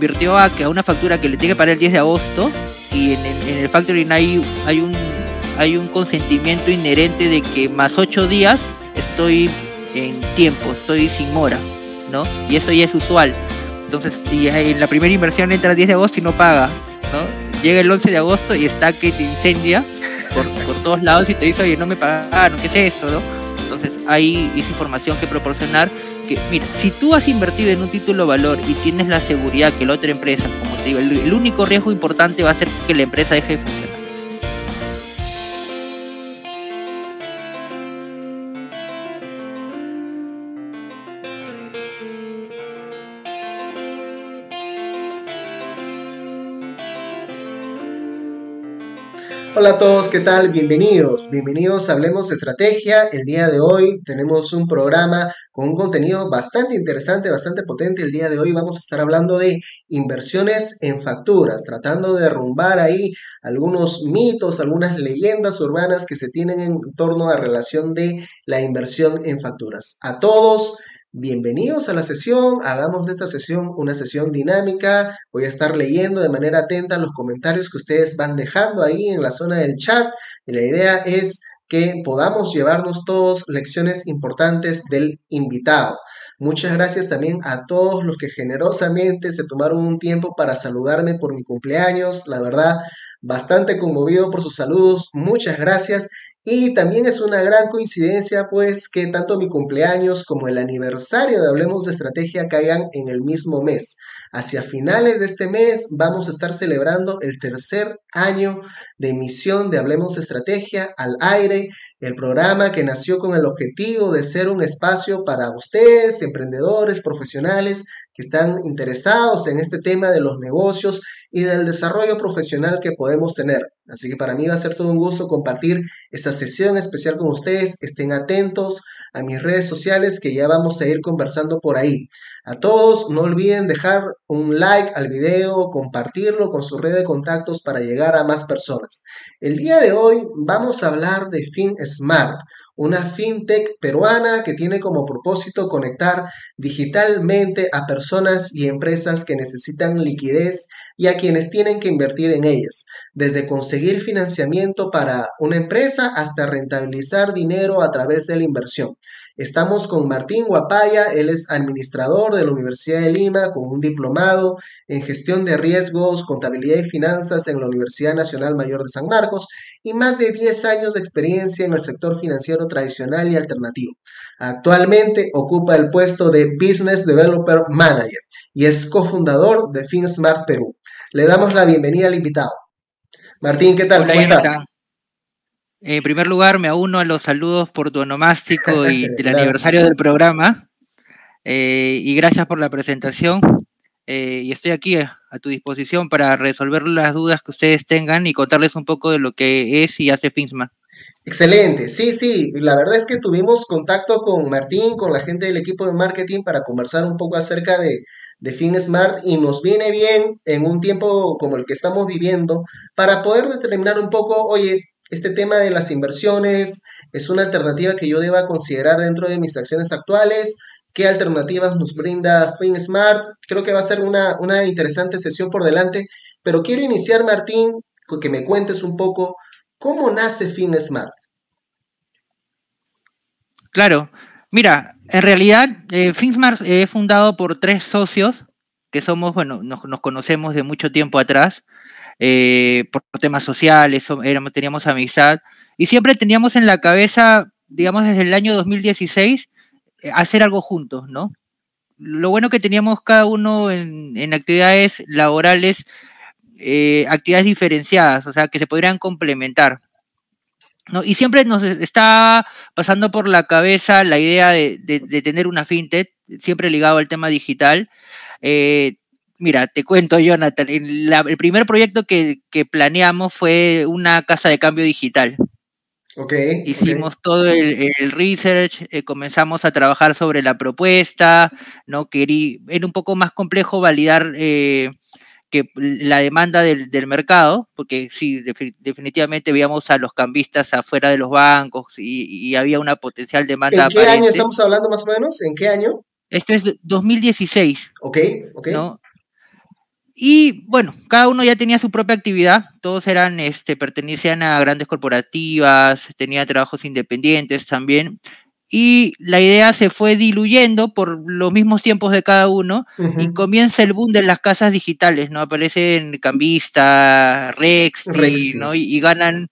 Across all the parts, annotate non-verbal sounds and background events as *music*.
invirtió a, que a una factura que le tiene que pagar el 10 de agosto y en el, en el factoring hay, hay, un, hay un consentimiento inherente de que más 8 días estoy en tiempo, estoy sin mora, ¿no? Y eso ya es usual. Entonces, y en la primera inversión entra el 10 de agosto y no paga, ¿no? Llega el 11 de agosto y está que te incendia por, por todos lados y te dice, oye, no me pagaron, ¿qué es esto, no? Entonces, hay esa información que proporcionar mira, si tú has invertido en un título valor y tienes la seguridad que la otra empresa, como te digo, el, el único riesgo importante va a ser que la empresa deje de funcionar Hola a todos, ¿qué tal? Bienvenidos, bienvenidos a Hablemos Estrategia. El día de hoy tenemos un programa con un contenido bastante interesante, bastante potente. El día de hoy vamos a estar hablando de inversiones en facturas, tratando de derrumbar ahí algunos mitos, algunas leyendas urbanas que se tienen en torno a relación de la inversión en facturas. A todos, Bienvenidos a la sesión, hagamos de esta sesión una sesión dinámica. Voy a estar leyendo de manera atenta los comentarios que ustedes van dejando ahí en la zona del chat. Y la idea es que podamos llevarnos todos lecciones importantes del invitado. Muchas gracias también a todos los que generosamente se tomaron un tiempo para saludarme por mi cumpleaños. La verdad, bastante conmovido por sus saludos. Muchas gracias. Y también es una gran coincidencia, pues, que tanto mi cumpleaños como el aniversario de Hablemos de Estrategia caigan en el mismo mes. Hacia finales de este mes vamos a estar celebrando el tercer año de emisión de Hablemos de Estrategia al aire, el programa que nació con el objetivo de ser un espacio para ustedes, emprendedores, profesionales están interesados en este tema de los negocios y del desarrollo profesional que podemos tener. Así que para mí va a ser todo un gusto compartir esta sesión especial con ustedes. Estén atentos a mis redes sociales que ya vamos a ir conversando por ahí. A todos, no olviden dejar un like al video, compartirlo con su red de contactos para llegar a más personas. El día de hoy vamos a hablar de FinSmart, una fintech peruana que tiene como propósito conectar digitalmente a personas y empresas que necesitan liquidez y a quienes tienen que invertir en ellas, desde conseguir financiamiento para una empresa hasta rentabilizar dinero a través de la inversión. Estamos con Martín Guapaya, él es administrador de la Universidad de Lima con un diplomado en gestión de riesgos, contabilidad y finanzas en la Universidad Nacional Mayor de San Marcos y más de 10 años de experiencia en el sector financiero tradicional y alternativo. Actualmente ocupa el puesto de Business Developer Manager y es cofundador de FinSmart Perú. Le damos la bienvenida al invitado. Martín, ¿qué tal? ¿Cómo estás? En primer lugar, me uno a los saludos por tu onomástico y *laughs* el aniversario del programa. Eh, y gracias por la presentación. Eh, y estoy aquí a, tu disposición para resolver las dudas que ustedes tengan y contarles un poco de lo que es y hace FINSMA. Excelente, sí, sí, la verdad es que tuvimos contacto con Martín, con la gente del equipo de marketing para conversar un poco acerca de, de FinSmart y nos viene bien en un tiempo como el que estamos viviendo para poder determinar un poco, oye, este tema de las inversiones es una alternativa que yo deba considerar dentro de mis acciones actuales. ¿Qué alternativas nos brinda FinSmart? Creo que va a ser una, una interesante sesión por delante, pero quiero iniciar, Martín, que me cuentes un poco cómo nace FinSmart. Claro, mira, en realidad eh, FinSmart es fundado por tres socios que somos, bueno, nos, nos conocemos de mucho tiempo atrás. Eh, por temas sociales, teníamos amistad, y siempre teníamos en la cabeza, digamos, desde el año 2016, eh, hacer algo juntos, ¿no? Lo bueno que teníamos cada uno en, actividades laborales, eh, actividades diferenciadas, o sea, que se podrían complementar. ¿no? Y siempre nos está pasando por la cabeza la idea de, tener una fintech, siempre ligado al tema digital. Mira, te cuento, Jonathan. el primer proyecto que, planeamos fue una casa de cambio digital. Okay, Hicimos todo el, research, eh, comenzamos a trabajar sobre la propuesta, ¿no? Que era un poco más complejo validar eh, que la demanda del, mercado, porque sí, definitivamente veíamos a los cambistas afuera de los bancos y, había una potencial demanda. ¿En qué año estamos hablando más o menos? ¿En qué año? Este es 2016. Ok, ok. ¿no? Y bueno, cada uno ya tenía su propia actividad, todos eran, este, pertenecían a grandes corporativas, tenían trabajos independientes también, y la idea se fue diluyendo por los mismos tiempos de cada uno y comienza el boom de las casas digitales, ¿no? Aparecen Cambista, Rex, ¿no? Y, ganan.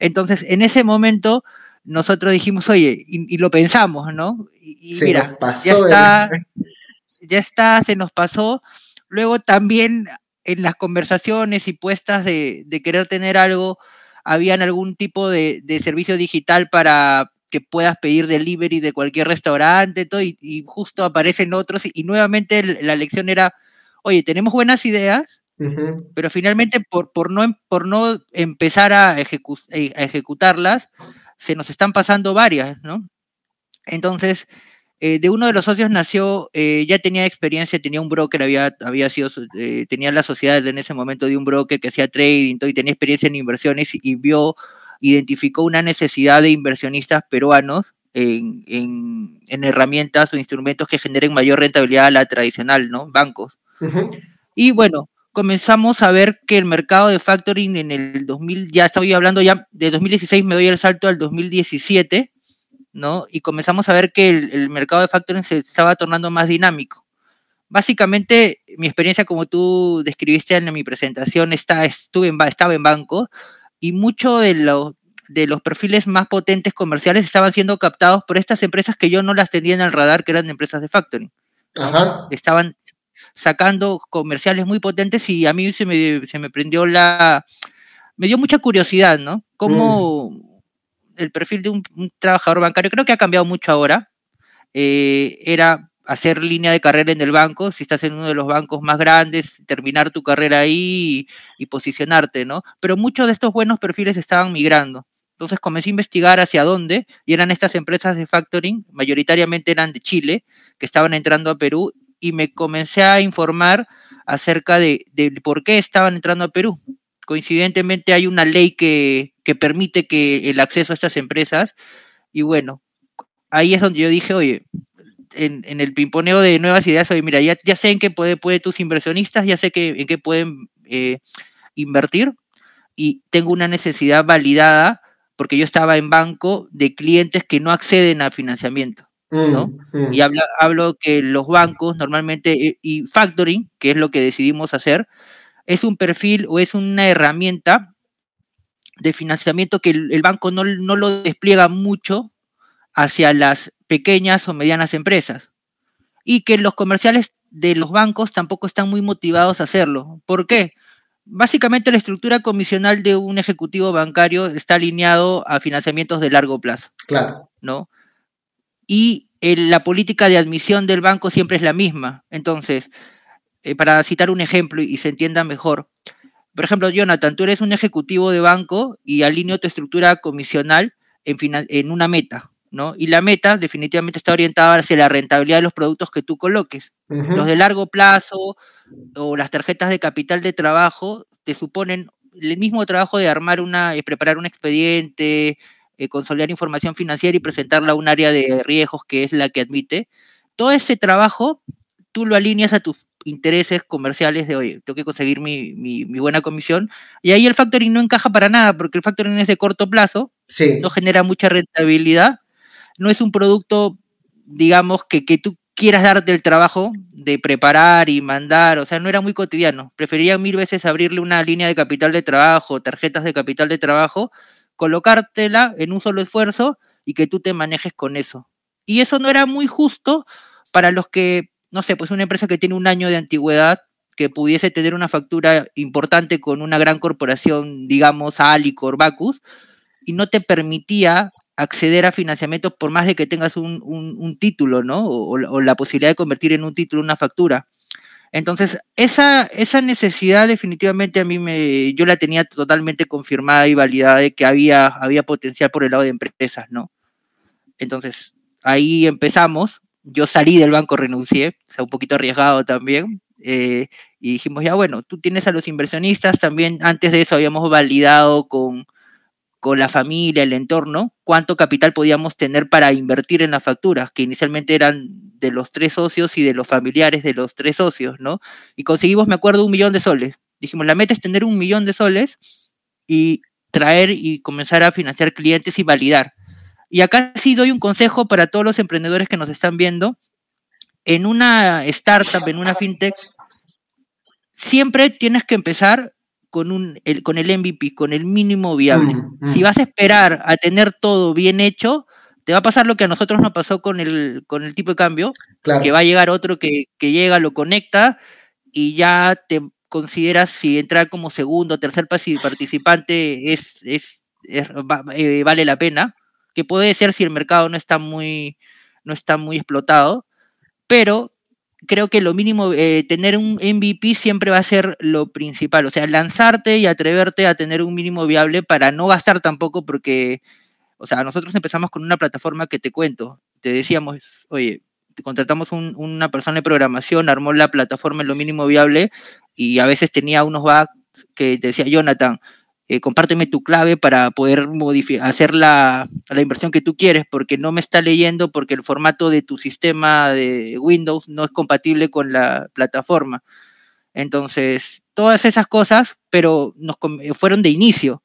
Entonces, en ese momento, nosotros dijimos, oye, y, lo pensamos, ¿no? Y, mira, ya está, *laughs* ya está, se nos pasó. Luego también en las conversaciones y puestas de, querer tener algo, habían algún tipo de servicio digital para que puedas pedir delivery de cualquier restaurante, todo, y, justo aparecen otros, y, nuevamente la lección era, oye, tenemos buenas ideas, pero finalmente por, por, no, em, por no empezar a, eh, a, ejecutarlas, se nos están pasando varias, ¿no? Entonces, eh, de uno de los socios nació, eh, ya tenía experiencia, tenía un broker, había, había sido, tenía la sociedad en ese momento de un broker que hacía trading, todo, y tenía experiencia en inversiones y vio identificó una necesidad de inversionistas peruanos en, herramientas o instrumentos que generen mayor rentabilidad a la tradicional, ¿no? Bancos. Y bueno, comenzamos a ver que el mercado de factoring en el 2000, ya estaba hablando ya de 2016, me doy el salto al 2017, ¿no? Y comenzamos a ver que el, mercado de factoring se estaba tornando más dinámico. Básicamente, mi experiencia, como tú describiste en mi presentación, está, estuve en, estaba en banco, y muchos de los, de los perfiles más potentes comerciales estaban siendo captados por estas empresas que yo no las tenía en el radar, que eran empresas de factoring. Estaban sacando comerciales muy potentes y a mí se me, se me prendió la... Me dio mucha curiosidad, ¿no? Cómo mm. El perfil de un, trabajador bancario, creo que ha cambiado mucho ahora, eh, era hacer línea de carrera en el banco, si estás en uno de los bancos más grandes, terminar tu carrera ahí y, posicionarte, ¿no? Pero muchos de estos buenos perfiles estaban migrando. Entonces comencé a investigar hacia dónde, y eran estas empresas de factoring, mayoritariamente eran de Chile, que estaban entrando a Perú, y me comencé a informar acerca de, por qué estaban entrando a Perú. Coincidentemente hay una ley que, que permite que el acceso a estas empresas, y bueno, ahí es donde yo dije, oye, en, el pimponeo de nuevas ideas, oye, mira, ya, ya sé en qué puede, puede tus inversionistas, ya sé que, en qué pueden eh, invertir y tengo una necesidad validada porque yo estaba en banco de clientes que no acceden a financiamiento. ¿no? Mm, mm. Y hablo, hablo que los bancos normalmente, eh, y factoring, que es lo que decidimos hacer, es un perfil o es una herramienta de financiamiento que el, banco no, no, lo despliega mucho hacia las pequeñas o medianas empresas. Y que los comerciales de los bancos tampoco están muy motivados a hacerlo. ¿Por qué? Básicamente la estructura comisional de un ejecutivo bancario está alineado a financiamientos de largo plazo. Claro. ¿No? Y la política de admisión del banco siempre es la misma. Entonces, eh, para citar un ejemplo y se entienda mejor, por ejemplo, Jonathan, tú eres un ejecutivo de banco y alineo tu estructura comisional en, en una meta. Y la meta definitivamente está orientada hacia la rentabilidad de los productos que tú coloques. Los de largo plazo o las tarjetas de capital de trabajo te suponen el mismo trabajo de armar una, eh, preparar un expediente, eh, consolidar información financiera y presentarla a un área de riesgos que es la que admite. Todo ese trabajo tú lo alineas a tus intereses comerciales de, oye, tengo que conseguir mi, buena comisión. Y ahí el factoring no encaja para nada, porque el factoring es de corto plazo, no genera mucha rentabilidad no es un producto, digamos, que, que tú quieras darte el trabajo de preparar y mandar, o sea, no era muy cotidiano. Prefería mil veces abrirle una línea de capital de trabajo, tarjetas de capital de trabajo, colocártela en un solo esfuerzo y que tú te manejes con eso. Y eso no era muy justo para los que, no sé, pues una empresa que tiene un año de antigüedad, que pudiese tener una factura importante con una gran corporación, digamos, Alicor, Bacus, y no te permitía acceder a financiamientos por más de que tengas un, título, ¿no? O, la posibilidad de convertir en un título una factura. Entonces, esa, esa necesidad definitivamente a mí me, yo la tenía totalmente confirmada y validada de que había, había potencial por el lado de empresas, ¿no? Entonces, ahí empezamos. Yo salí del banco, renuncié, o sea, un poquito arriesgado también. Eh, y dijimos, ya bueno, tú tienes a los inversionistas, también antes de eso habíamos validado con, con la familia, el entorno, cuánto capital podíamos tener para invertir en las facturas, que inicialmente eran de los tres socios y de los familiares de los tres socios, ¿no? Y conseguimos, me acuerdo, un millón de soles. Dijimos, la meta es tener un millón de soles y traer y comenzar a financiar clientes y validar. Y acá sí doy un consejo para todos los emprendedores que nos están viendo. En una startup, en una fintech, siempre tienes que empezar con, un, el, con el MVP, con el mínimo viable. Mm, mm. Si vas a esperar a tener todo bien hecho, te va a pasar lo que a nosotros nos pasó con el, con el tipo de cambio, que va a llegar otro que, que, llega, lo conecta y ya te consideras si entrar como segundo o tercer participante es, es, eh, vale la pena, que puede ser si el mercado no está muy, no está muy explotado, pero creo que lo mínimo, eh, tener un MVP siempre va a ser lo principal, o sea, lanzarte y atreverte a tener un mínimo viable para no gastar tampoco, porque, o sea, nosotros empezamos con una plataforma que te cuento, te decíamos, oye, contratamos una persona de programación, armó la plataforma en lo mínimo viable y a veces tenía unos bugs que te decía Jonathan, eh, compárteme tu clave para poder hacer la, la, inversión que tú quieres, porque no me está leyendo, porque el formato de tu sistema de Windows no es compatible con la plataforma. Entonces, todas esas cosas, pero nos fueron de inicio.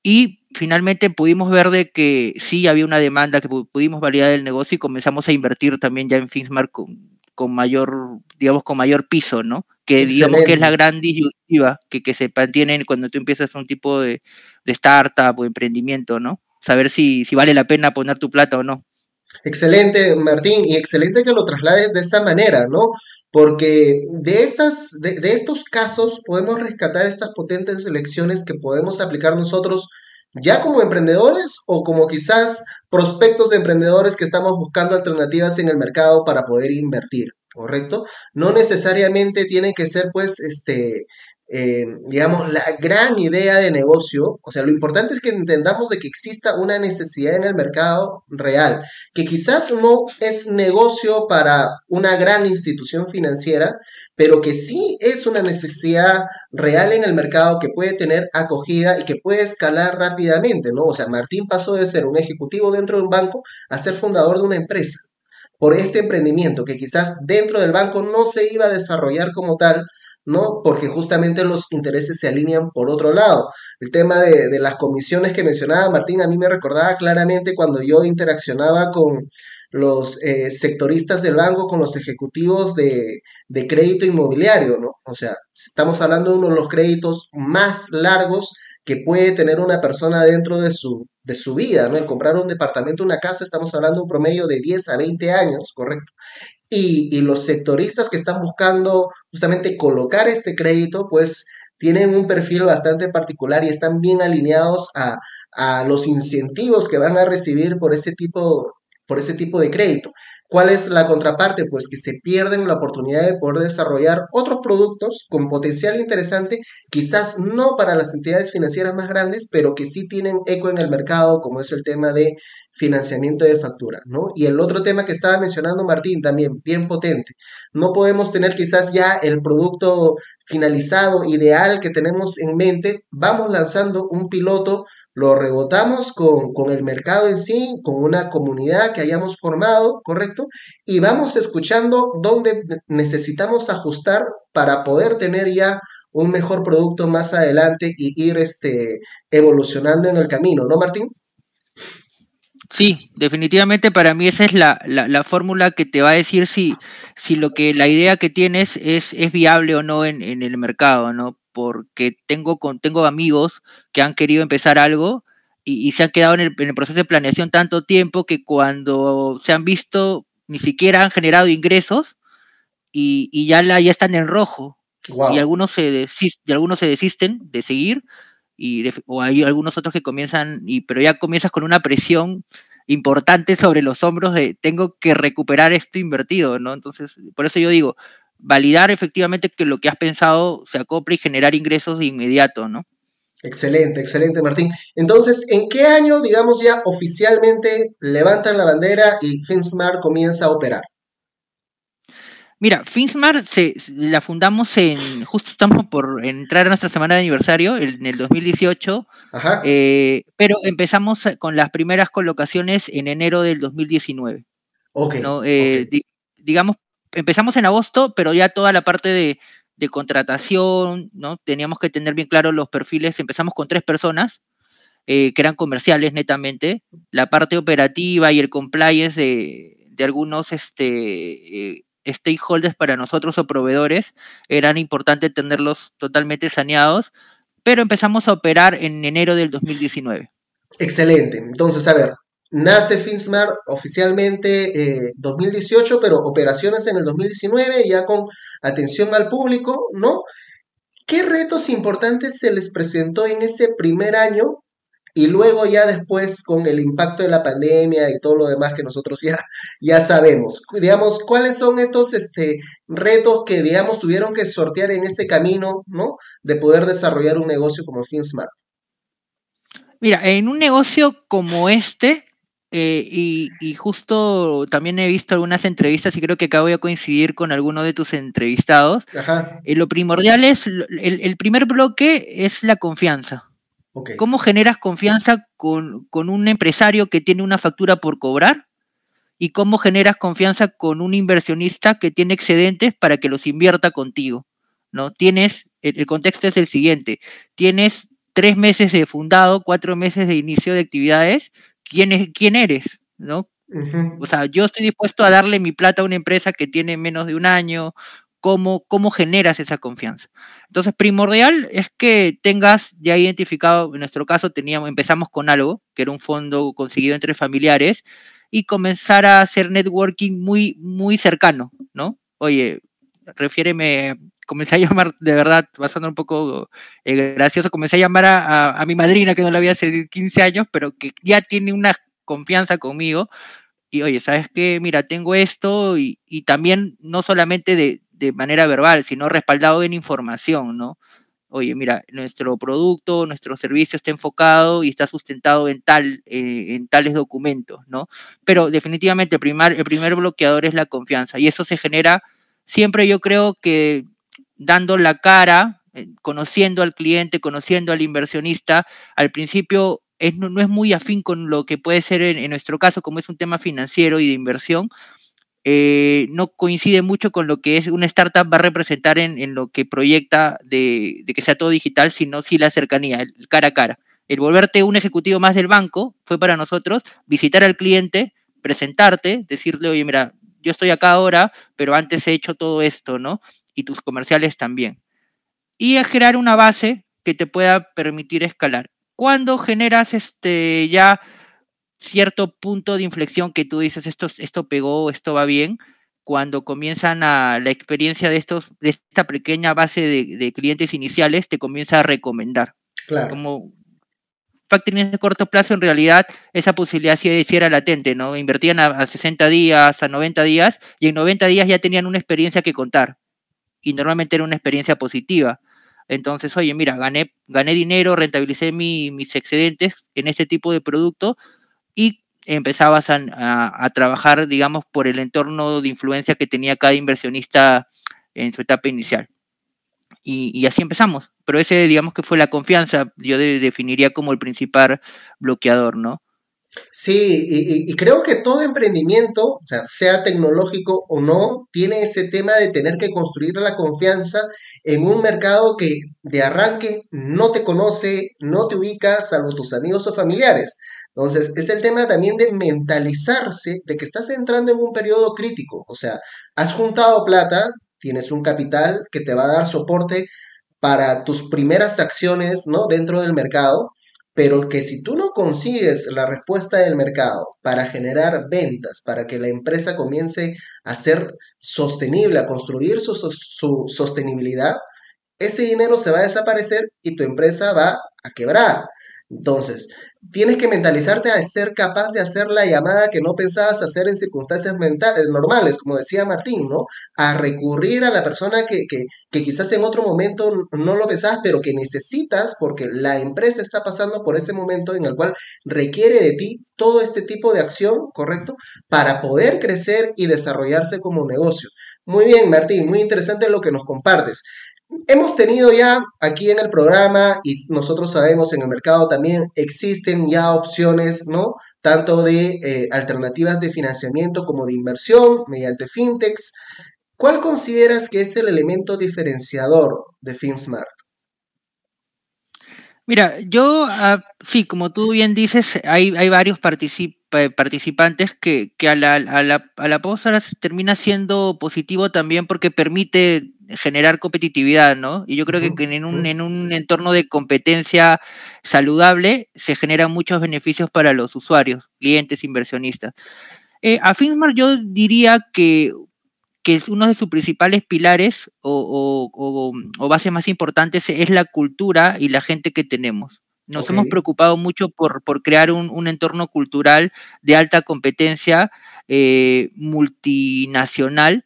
Y finalmente pudimos ver de que sí había una demanda, que pudimos validar el negocio y comenzamos a invertir también ya en Finsmart con, con mayor, digamos, con mayor piso, ¿no? Que digamos que es la gran disyuntiva que, que se mantiene cuando tú empiezas un tipo de, de startup o emprendimiento, ¿no? Saber si, si vale la pena poner tu plata o no. Excelente, Martín, y excelente que lo traslades de esta manera, ¿no? Porque de, estas, de, de, estos casos podemos rescatar estas potentes lecciones que podemos aplicar nosotros ya como emprendedores o como quizás prospectos de emprendedores que estamos buscando alternativas en el mercado para poder invertir. ¿Correcto? No necesariamente tiene que ser, pues, este, eh, digamos, la gran idea de negocio. O sea, lo importante es que entendamos de que exista una necesidad en el mercado real, que quizás no es negocio para una gran institución financiera, pero que sí es una necesidad real en el mercado que puede tener acogida y que puede escalar rápidamente, ¿no? O sea, Martín pasó de ser un ejecutivo dentro de un banco a ser fundador de una empresa por este emprendimiento que quizás dentro del banco no se iba a desarrollar como tal, ¿no? Porque justamente los intereses se alinean por otro lado. El tema de, las comisiones que mencionaba Martín a mí me recordaba claramente cuando yo interaccionaba con los eh, sectoristas del banco, con los ejecutivos de, de crédito inmobiliario, ¿no? O sea, estamos hablando de uno de los créditos más largos que puede tener una persona dentro de su, de su vida, ¿no? El comprar un departamento, una casa, estamos hablando de un promedio de 10 a 20 años, ¿correcto? Y, y los sectoristas que están buscando justamente colocar este crédito, pues tienen un perfil bastante particular y están bien alineados a, a los incentivos que van a recibir por ese tipo, por ese tipo de crédito. ¿Cuál es la contraparte? Pues que se pierden la oportunidad de poder desarrollar otros productos con potencial interesante, quizás no para las entidades financieras más grandes, pero que sí tienen eco en el mercado, como es el tema de financiamiento de factura, ¿no? Y el otro tema que estaba mencionando Martín también, bien potente. No podemos tener quizás ya el producto finalizado, ideal que tenemos en mente, vamos lanzando un piloto, lo rebotamos con, con el mercado en sí, con una comunidad que hayamos formado, ¿correcto? Y vamos escuchando dónde necesitamos ajustar para poder tener ya un mejor producto más adelante y ir este, evolucionando en el camino, ¿no, Martín? Sí, definitivamente para mí esa es la, la, fórmula que te va a decir si, si lo que la idea que tienes es, es viable o no en, en el mercado, ¿no? Porque tengo, con, tengo amigos que han querido empezar algo y, se han quedado en el, proceso de planeación tanto tiempo que cuando se han visto ni siquiera han generado ingresos y, y ya, la, ya están en rojo. Y algunos se, desist, y algunos se desisten de seguir y o hay algunos otros que comienzan, y, pero ya comienzas con una presión importante sobre los hombros de tengo que recuperar esto invertido, ¿no? Entonces, por eso yo digo, validar efectivamente que lo que has pensado se acople y generar ingresos de inmediato, ¿no? Excelente, excelente, Martín. Entonces, ¿en qué año, digamos, ya oficialmente levantan la bandera y FinSmart comienza a operar? Mira, Finsmart se, la fundamos en, justo estamos por entrar a nuestra semana de aniversario, en el 2018, eh, pero empezamos con las primeras colocaciones en enero del 2019. ¿no? Eh, digamos, empezamos en agosto, pero ya toda la parte de, de, contratación, ¿no? Teníamos que tener bien claro los perfiles. Empezamos con tres personas, eh, que eran comerciales netamente. La parte operativa y el compliance de, de algunos este, eh, stakeholders para nosotros o proveedores eran importantes tenerlos totalmente saneados, pero empezamos a operar en enero del 2019. Excelente. Entonces, a ver, nace FinSmart oficialmente 2018, eh, pero operaciones en el 2019 ya con atención al público, ¿no? ¿Qué retos importantes se les presentó en ese primer año y luego ya después con el impacto de la pandemia y todo lo demás que nosotros ya, ya sabemos. Digamos, ¿cuáles son estos este, retos que, digamos, tuvieron que sortear en ese camino, ¿no? De poder desarrollar un negocio como FinSmart. Mira, en un negocio como este, eh, y, justo también he visto algunas entrevistas y creo que acá voy a coincidir con alguno de tus entrevistados. Eh, lo primordial es, el primer bloque es la confianza. ¿Cómo generas confianza con, un empresario que tiene una factura por cobrar? ¿Y cómo generas confianza con un inversionista que tiene excedentes para que los invierta contigo? ¿No? Tienes, el, contexto es el siguiente, tienes tres meses de fundado, cuatro meses de inicio de actividades, ¿quién, quién eres? ¿No? O sea, yo estoy dispuesto a darle mi plata a una empresa que tiene menos de un año cómo, generas esa confianza. Entonces, primordial es que tengas ya identificado, en nuestro caso teníamos, empezamos con algo, que era un fondo conseguido entre familiares, y comenzar a hacer networking muy, muy cercano, ¿no? Oye, refiéreme, comencé a llamar, de verdad, pasando un poco eh, gracioso, comencé a llamar a, mi madrina, que no la había hace 15 años, pero que ya tiene una confianza conmigo, y oye, ¿sabes qué? Mira, tengo esto y, y también no solamente de, de manera verbal, sino respaldado en información, ¿no? Oye, mira, nuestro producto, nuestro servicio está enfocado y está sustentado en, tal, eh, en tales documentos, ¿no? Pero definitivamente el primer, el primer bloqueador es la confianza y eso se genera siempre yo creo que dando la cara, eh, conociendo al cliente, conociendo al inversionista, al principio es, no, es muy afín con lo que puede ser en, nuestro caso, como es un tema financiero y de inversión, eh, no coincide mucho con lo que es una startup va a representar en, lo que proyecta de, que sea todo digital, sino sí la cercanía, el cara a cara. El volverte un ejecutivo más del banco fue para nosotros visitar al cliente, presentarte, decirle, oye, mira, yo estoy acá ahora, pero antes he hecho todo esto, ¿no? Y tus comerciales también. Y es crear una base que te pueda permitir escalar. Cuando generas este ya cierto punto de inflexión que tú dices, esto, esto pegó, esto va bien, cuando comienzan a, la experiencia de, estos, de esta pequeña base de, clientes iniciales, te comienza a recomendar. Claro. Como factoring de corto plazo, en realidad, esa posibilidad sí, era latente, ¿no? Invertían a, 60 días, a 90 días, y en 90 días ya tenían una experiencia que contar. Y normalmente era una experiencia positiva. Entonces, oye, mira, gané, gané dinero, rentabilicé mis excedentes en este tipo de producto, y empezabas a, trabajar, digamos, por el entorno de influencia que tenía cada inversionista en su etapa inicial. Y, así empezamos. Pero ese, digamos que fue la confianza, yo definiría como el principal bloqueador, ¿no? Sí, y, creo que todo emprendimiento, sea, sea tecnológico o no, tiene ese tema de tener que construir la confianza en un mercado que de arranque no te conoce, no te ubica, salvo tus amigos o familiares. Entonces, es el tema también de mentalizarse de que estás entrando en un periodo crítico. O sea, has juntado plata, tienes un capital que te va a dar soporte para tus primeras acciones ¿no? dentro del mercado, pero que si tú no consigues la respuesta del mercado para generar ventas, para que la empresa comience a ser sostenible, a construir su, sostenibilidad, ese dinero se va a desaparecer y tu empresa va a quebrar. Entonces, tienes que mentalizarte a ser capaz de hacer la llamada que no pensabas hacer en circunstancias mentales, normales, como decía Martín, ¿no? A recurrir a la persona que, que quizás en otro momento no lo pensabas, pero que necesitas porque la empresa está pasando por ese momento en el cual requiere de ti todo este tipo de acción, ¿correcto? Para poder crecer y desarrollarse como negocio. Muy bien, Martín, muy interesante lo que nos compartes. Hemos tenido ya aquí en el programa y nosotros sabemos en el mercado también existen ya opciones, ¿no? Tanto de eh, alternativas de financiamiento como de inversión mediante fintechs. ¿Cuál consideras que es el elemento diferenciador de FinSmart? Mira, yo, ah, sí, como tú bien dices, hay, hay varios participantes que, que a, la, a, la, a la termina siendo positivo también porque permite generar competitividad, ¿no? Y yo creo que en un, en un entorno de competencia saludable se generan muchos beneficios para los usuarios, clientes, inversionistas. Eh, a Finsmar yo diría que que es uno de sus principales pilares o, bases más importantes es la cultura y la gente que tenemos. Nos hemos preocupado mucho por, por crear un, entorno cultural de alta competencia eh, multinacional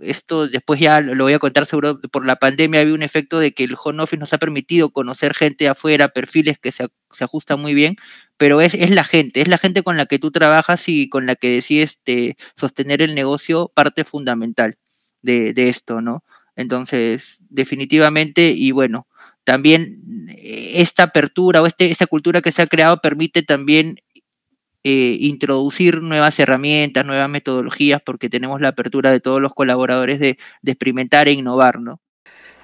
esto después ya lo voy a contar seguro, por la pandemia había un efecto de que el home office nos ha permitido conocer gente afuera, perfiles que se, ajustan muy bien, pero es, es, la gente, es la gente con la que tú trabajas y con la que decides este, sostener el negocio, parte fundamental de, de esto, ¿no? Entonces, definitivamente, y bueno, también eh, esta apertura o este, esta cultura que se ha creado permite también eh, introducir nuevas herramientas, nuevas metodologías, porque tenemos la apertura de todos los colaboradores de, de experimentar e innovar, ¿no?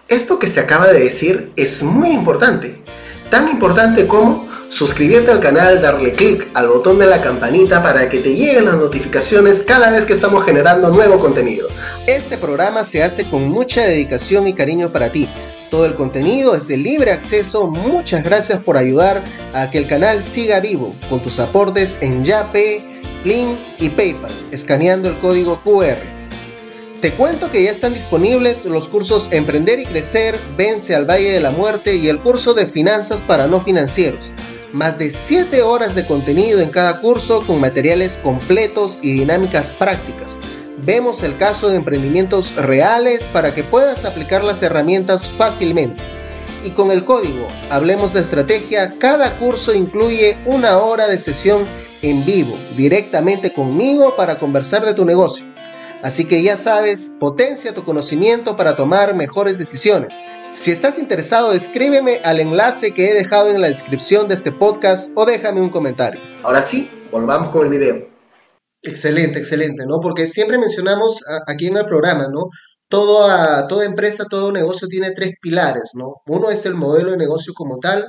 Esto que se acaba de decir es muy importante, tan importante como suscribirte al canal, darle clic al botón de la campanita para que te lleguen las notificaciones cada vez que estamos generando nuevo contenido. Este programa se hace con mucha dedicación y cariño para ti. Todo el contenido es de libre acceso. Muchas gracias por ayudar a que el canal siga vivo con tus aportes en Yape, Link y PayPal, escaneando el código QR. Te cuento que ya están disponibles los cursos Emprender y Crecer, Vence al Valle de la Muerte y el curso de Finanzas para no financieros más de 7 horas de contenido en cada curso con materiales completos y dinámicas prácticas. Vemos el caso de emprendimientos reales para que puedas aplicar las herramientas fácilmente. Y con el código Hablemos de Estrategia, cada curso incluye una hora de sesión en vivo, directamente conmigo para conversar de tu negocio. Así que ya sabes, potencia tu conocimiento para tomar mejores decisiones si estás interesado, escríbeme al enlace que he dejado en la descripción de este podcast o déjame un comentario. Ahora sí, volvamos con el video. Excelente, excelente, ¿no? Porque siempre mencionamos aquí en el programa, ¿no? Toda, toda empresa, todo negocio tiene tres pilares, ¿no? Uno es el modelo de negocio como tal,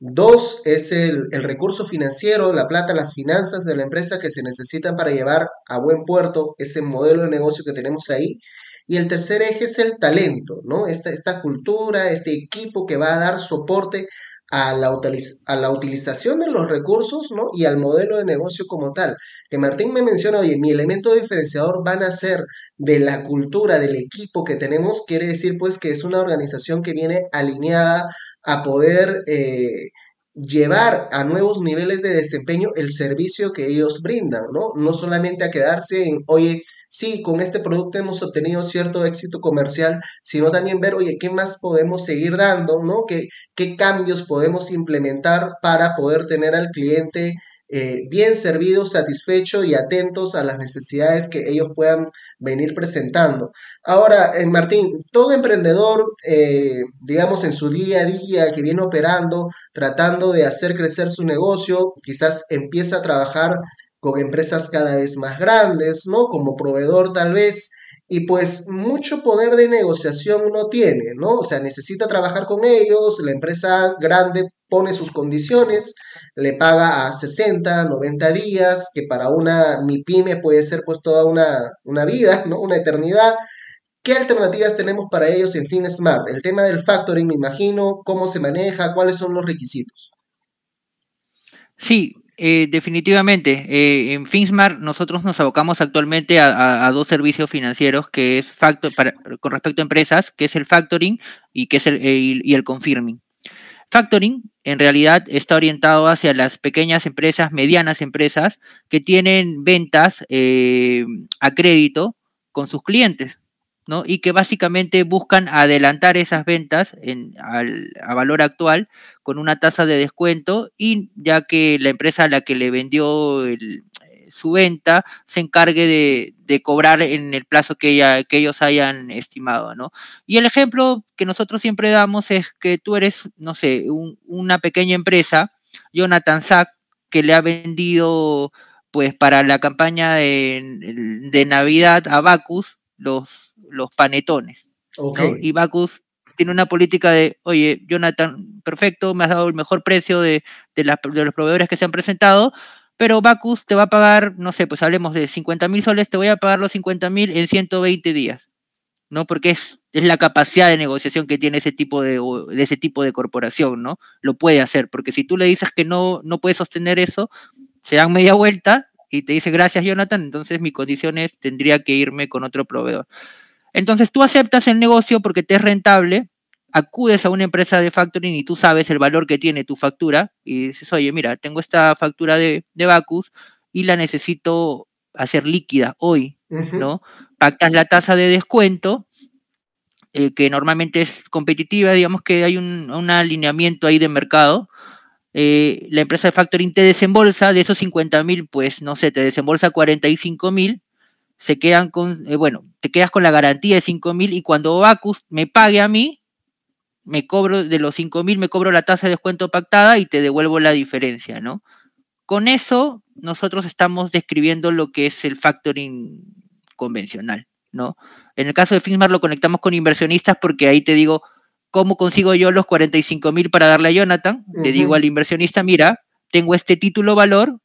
Dos es el, recurso financiero, la plata, las finanzas de la empresa que se necesitan para llevar a buen puerto ese modelo de negocio que tenemos ahí. Y el tercer eje es el talento, ¿no? Esta, esta cultura, este equipo que va a dar soporte a la, a la utilización de los recursos, ¿no? Y al modelo de negocio como tal. Que Martín me menciona, oye, mi elemento diferenciador van a ser de la cultura, del equipo que tenemos, quiere decir pues que es una organización que viene alineada a poder... Eh, llevar a nuevos niveles de desempeño el servicio que ellos brindan, ¿no? No solamente a quedarse en, oye, sí, con este producto hemos obtenido cierto éxito comercial, sino también ver, oye, ¿qué más podemos seguir dando? ¿no? ¿Qué, qué cambios podemos implementar para poder tener al cliente eh, bien servido, satisfecho y atentos a las necesidades que ellos puedan venir presentando. Ahora, eh, Martín, todo emprendedor, eh, digamos, en su día a día que viene operando, tratando de hacer crecer su negocio, quizás empieza a trabajar con empresas cada vez más grandes, ¿no? Como proveedor tal vez, y pues mucho poder de negociación no tiene, ¿no? O sea, necesita trabajar con ellos, la empresa grande pone sus condiciones, le paga a 60, 90 días, que para una MIPYME puede ser pues toda una, una vida, *laughs* ¿no? Una eternidad. ¿Qué alternativas tenemos para ellos en FinSmart? El tema del factoring, me imagino, cómo se maneja, cuáles son los requisitos. Sí, eh, definitivamente. Eh, en FinSmart nosotros nos abocamos actualmente a, dos servicios financieros que es factor, con respecto a empresas, que es el factoring y que es el, eh, y el confirming. Factoring en realidad está orientado hacia las pequeñas empresas, medianas empresas que tienen ventas a crédito con sus clientes. ¿no? y que básicamente buscan adelantar esas ventas en, a valor actual con una tasa de descuento y ya que la empresa a la que le vendió su venta se encargue de, cobrar en el plazo que, que ellos hayan estimado, ¿no? Y el ejemplo que nosotros siempre damos es que tú eres, no sé, una pequeña empresa, Jonathan Sack, que le ha vendido, pues, para la campaña de, Navidad a Bacus los, los panetones. Y Bacus tiene una política de, oye, Jonathan, perfecto, me has dado el mejor precio de, de, los proveedores que se han presentado, pero Bacus te va a pagar, no sé, pues hablemos de 50 mil soles, te voy a pagar los 50 mil en 120 días, ¿no? Porque es, es la capacidad de negociación que tiene ese tipo de, de, ese tipo de corporación, ¿no? Lo puede hacer, porque si tú le dices que no, no puedes sostener eso, se dan media vuelta y te dice gracias Jonathan, entonces mis condiciones tendría que irme con otro proveedor. Entonces tú aceptas el negocio porque te es rentable, acudes a una empresa de factoring y tú sabes el valor que tiene tu factura y dices, oye, mira, tengo esta factura de, de Bacus y la necesito hacer líquida hoy, ¿no? Pactas la tasa de descuento, eh, que normalmente es competitiva, digamos que hay un, alineamiento ahí de mercado. Eh, la empresa de factoring te desembolsa de esos 50 mil, pues no sé, te desembolsa 45 mil se quedan con, eh, bueno, te quedas con la garantía de 5 mil y cuando Bacus me pague a mí, me cobro de los 5 mil, me cobro la tasa de descuento pactada y te devuelvo la diferencia, ¿no? Con eso, nosotros estamos describiendo lo que es el factoring convencional, ¿no? En el caso de Finsmar lo conectamos con inversionistas porque ahí te digo, ¿cómo consigo yo los 45 mil para darle a Jonathan? Le digo al inversionista, mira, tengo este título valor,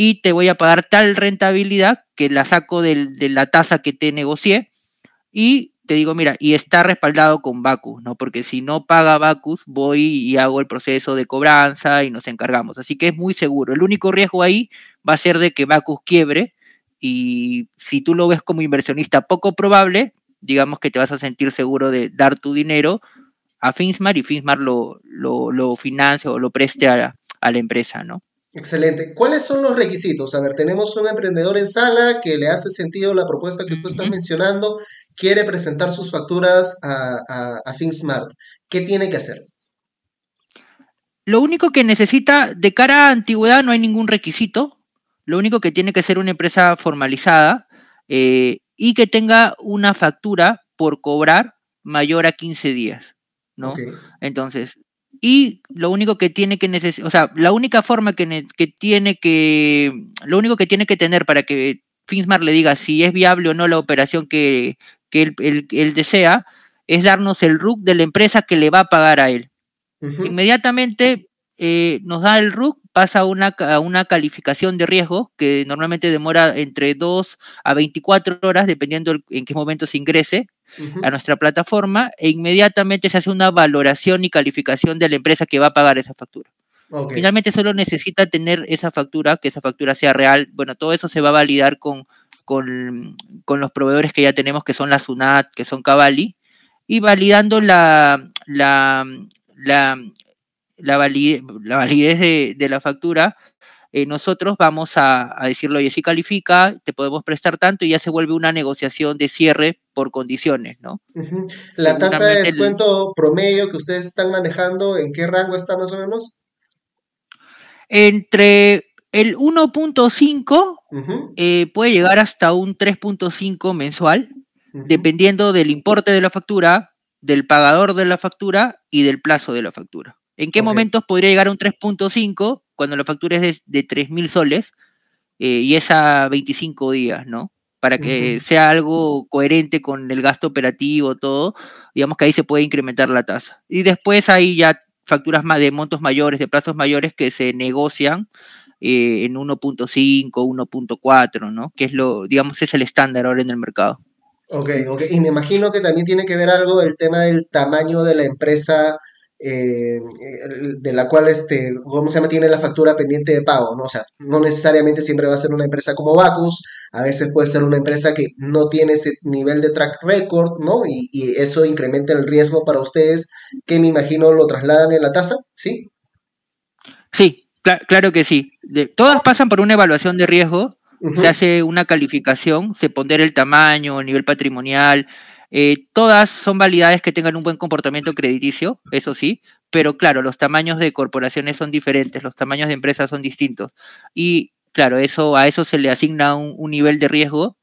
y te voy a pagar tal rentabilidad que la saco de la tasa que te negocié y te digo, mira, y está respaldado con Bacus, ¿no? Porque si no paga Bacus, voy y hago el proceso de cobranza y nos encargamos. Así que es muy seguro. El único riesgo ahí va a ser de que Bacus quiebre y si tú lo ves como inversionista poco probable, digamos que te vas a sentir seguro de dar tu dinero a Finsmar y Finsmar lo, lo, lo financia o lo preste a, a la empresa, ¿no? Excelente. ¿Cuáles son los requisitos? A ver, tenemos un emprendedor en sala que le hace sentido la propuesta que tú estás mencionando, quiere presentar sus facturas a, a, FinSmart. ¿Qué tiene que hacer? Lo único que necesita, de cara a antigüedad, no hay ningún requisito. Lo único que tiene que ser una empresa formalizada eh, y que tenga una factura por cobrar mayor a 15 días, ¿no? Entonces, y lo único que tiene que necesitar, o sea, la única forma que, que, tiene que, lo único que tiene que tener para que Finsmar le diga si es viable o no la operación que, que él, desea, es darnos el RUC de la empresa que le va a pagar a él. Inmediatamente eh, nos da el RUC, pasa a una, una calificación de riesgo que normalmente demora entre 2 a 24 horas, dependiendo en qué momento se ingrese a nuestra plataforma, e inmediatamente se hace una valoración y calificación de la empresa que va a pagar esa factura. Finalmente solo necesita tener esa factura, que esa factura sea real. Bueno, todo eso se va a validar con, con, los proveedores que ya tenemos, que son la SUNAT, que son Cavalli, y validando la, la, la, la validez, la validez de, la factura, eh, nosotros vamos a, decirlo, oye, si califica, te podemos prestar tanto y ya se vuelve una negociación de cierre por condiciones, ¿no? La tasa de descuento promedio que ustedes están manejando, ¿en qué rango está más o menos? Entre el 1.5 eh, puede llegar hasta un 3.5 mensual, dependiendo del importe de la factura, del pagador de la factura y del plazo de la factura. ¿En qué momentos podría llegar a un 3.5 cuando la factura es de, de 3.000 soles eh, y es a 25 días, ¿no? Para que sea algo coherente con el gasto operativo, todo, digamos que ahí se puede incrementar la tasa. Y después hay ya facturas de montos mayores, de plazos mayores que se negocian eh, en 1.5, 1.4, ¿no? Que es lo, digamos, es el estándar ahora en el mercado. Ok, ok. Y me imagino que también tiene que ver algo el tema del tamaño de la empresa eh, de la cual, este, ¿cómo se llama? Tiene la factura pendiente de pago, ¿no? O sea, no necesariamente siempre va a ser una empresa como Bacus, a veces puede ser una empresa que no tiene ese nivel de track record, ¿no? Y, eso incrementa el riesgo para ustedes, que me imagino lo trasladan en la tasa, ¿sí? Sí, claro que sí. todas pasan por una evaluación de riesgo, se hace una calificación, se pondera el tamaño, el nivel patrimonial, eh, todas son validades que tengan un buen comportamiento crediticio, eso sí, pero claro, los tamaños de corporaciones son diferentes, los tamaños de empresas son distintos. Y claro, eso, a eso se le asigna un, nivel de riesgo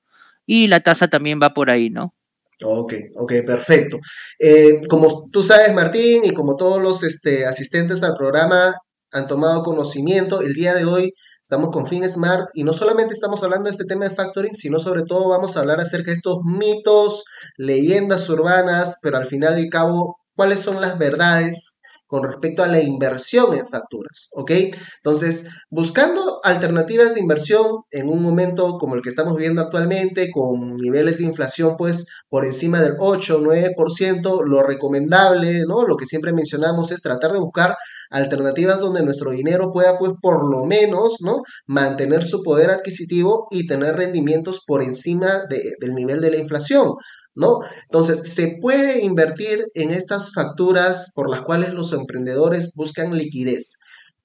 y la tasa también va por ahí, ¿no? Ok, ok, perfecto. Eh, como tú sabes, Martín, y como todos los este, asistentes al programa han tomado conocimiento, el día de hoy estamos con FinSmart y no solamente estamos hablando de este tema de factoring, sino sobre todo vamos a hablar acerca de estos mitos, leyendas urbanas, pero al final y al cabo, cuáles son las verdades con respecto a la inversión en facturas, ¿ok? Entonces, buscando alternativas de inversión en un momento como el que estamos viviendo actualmente, con niveles de inflación pues por encima del 8 o 9%, lo recomendable, ¿no? Lo que siempre mencionamos es tratar de buscar alternativas donde nuestro dinero pueda pues por lo menos, ¿no? Mantener su poder adquisitivo y tener rendimientos por encima del nivel de la inflación. ¿No? Entonces, se puede invertir en estas facturas por las cuales los emprendedores buscan liquidez.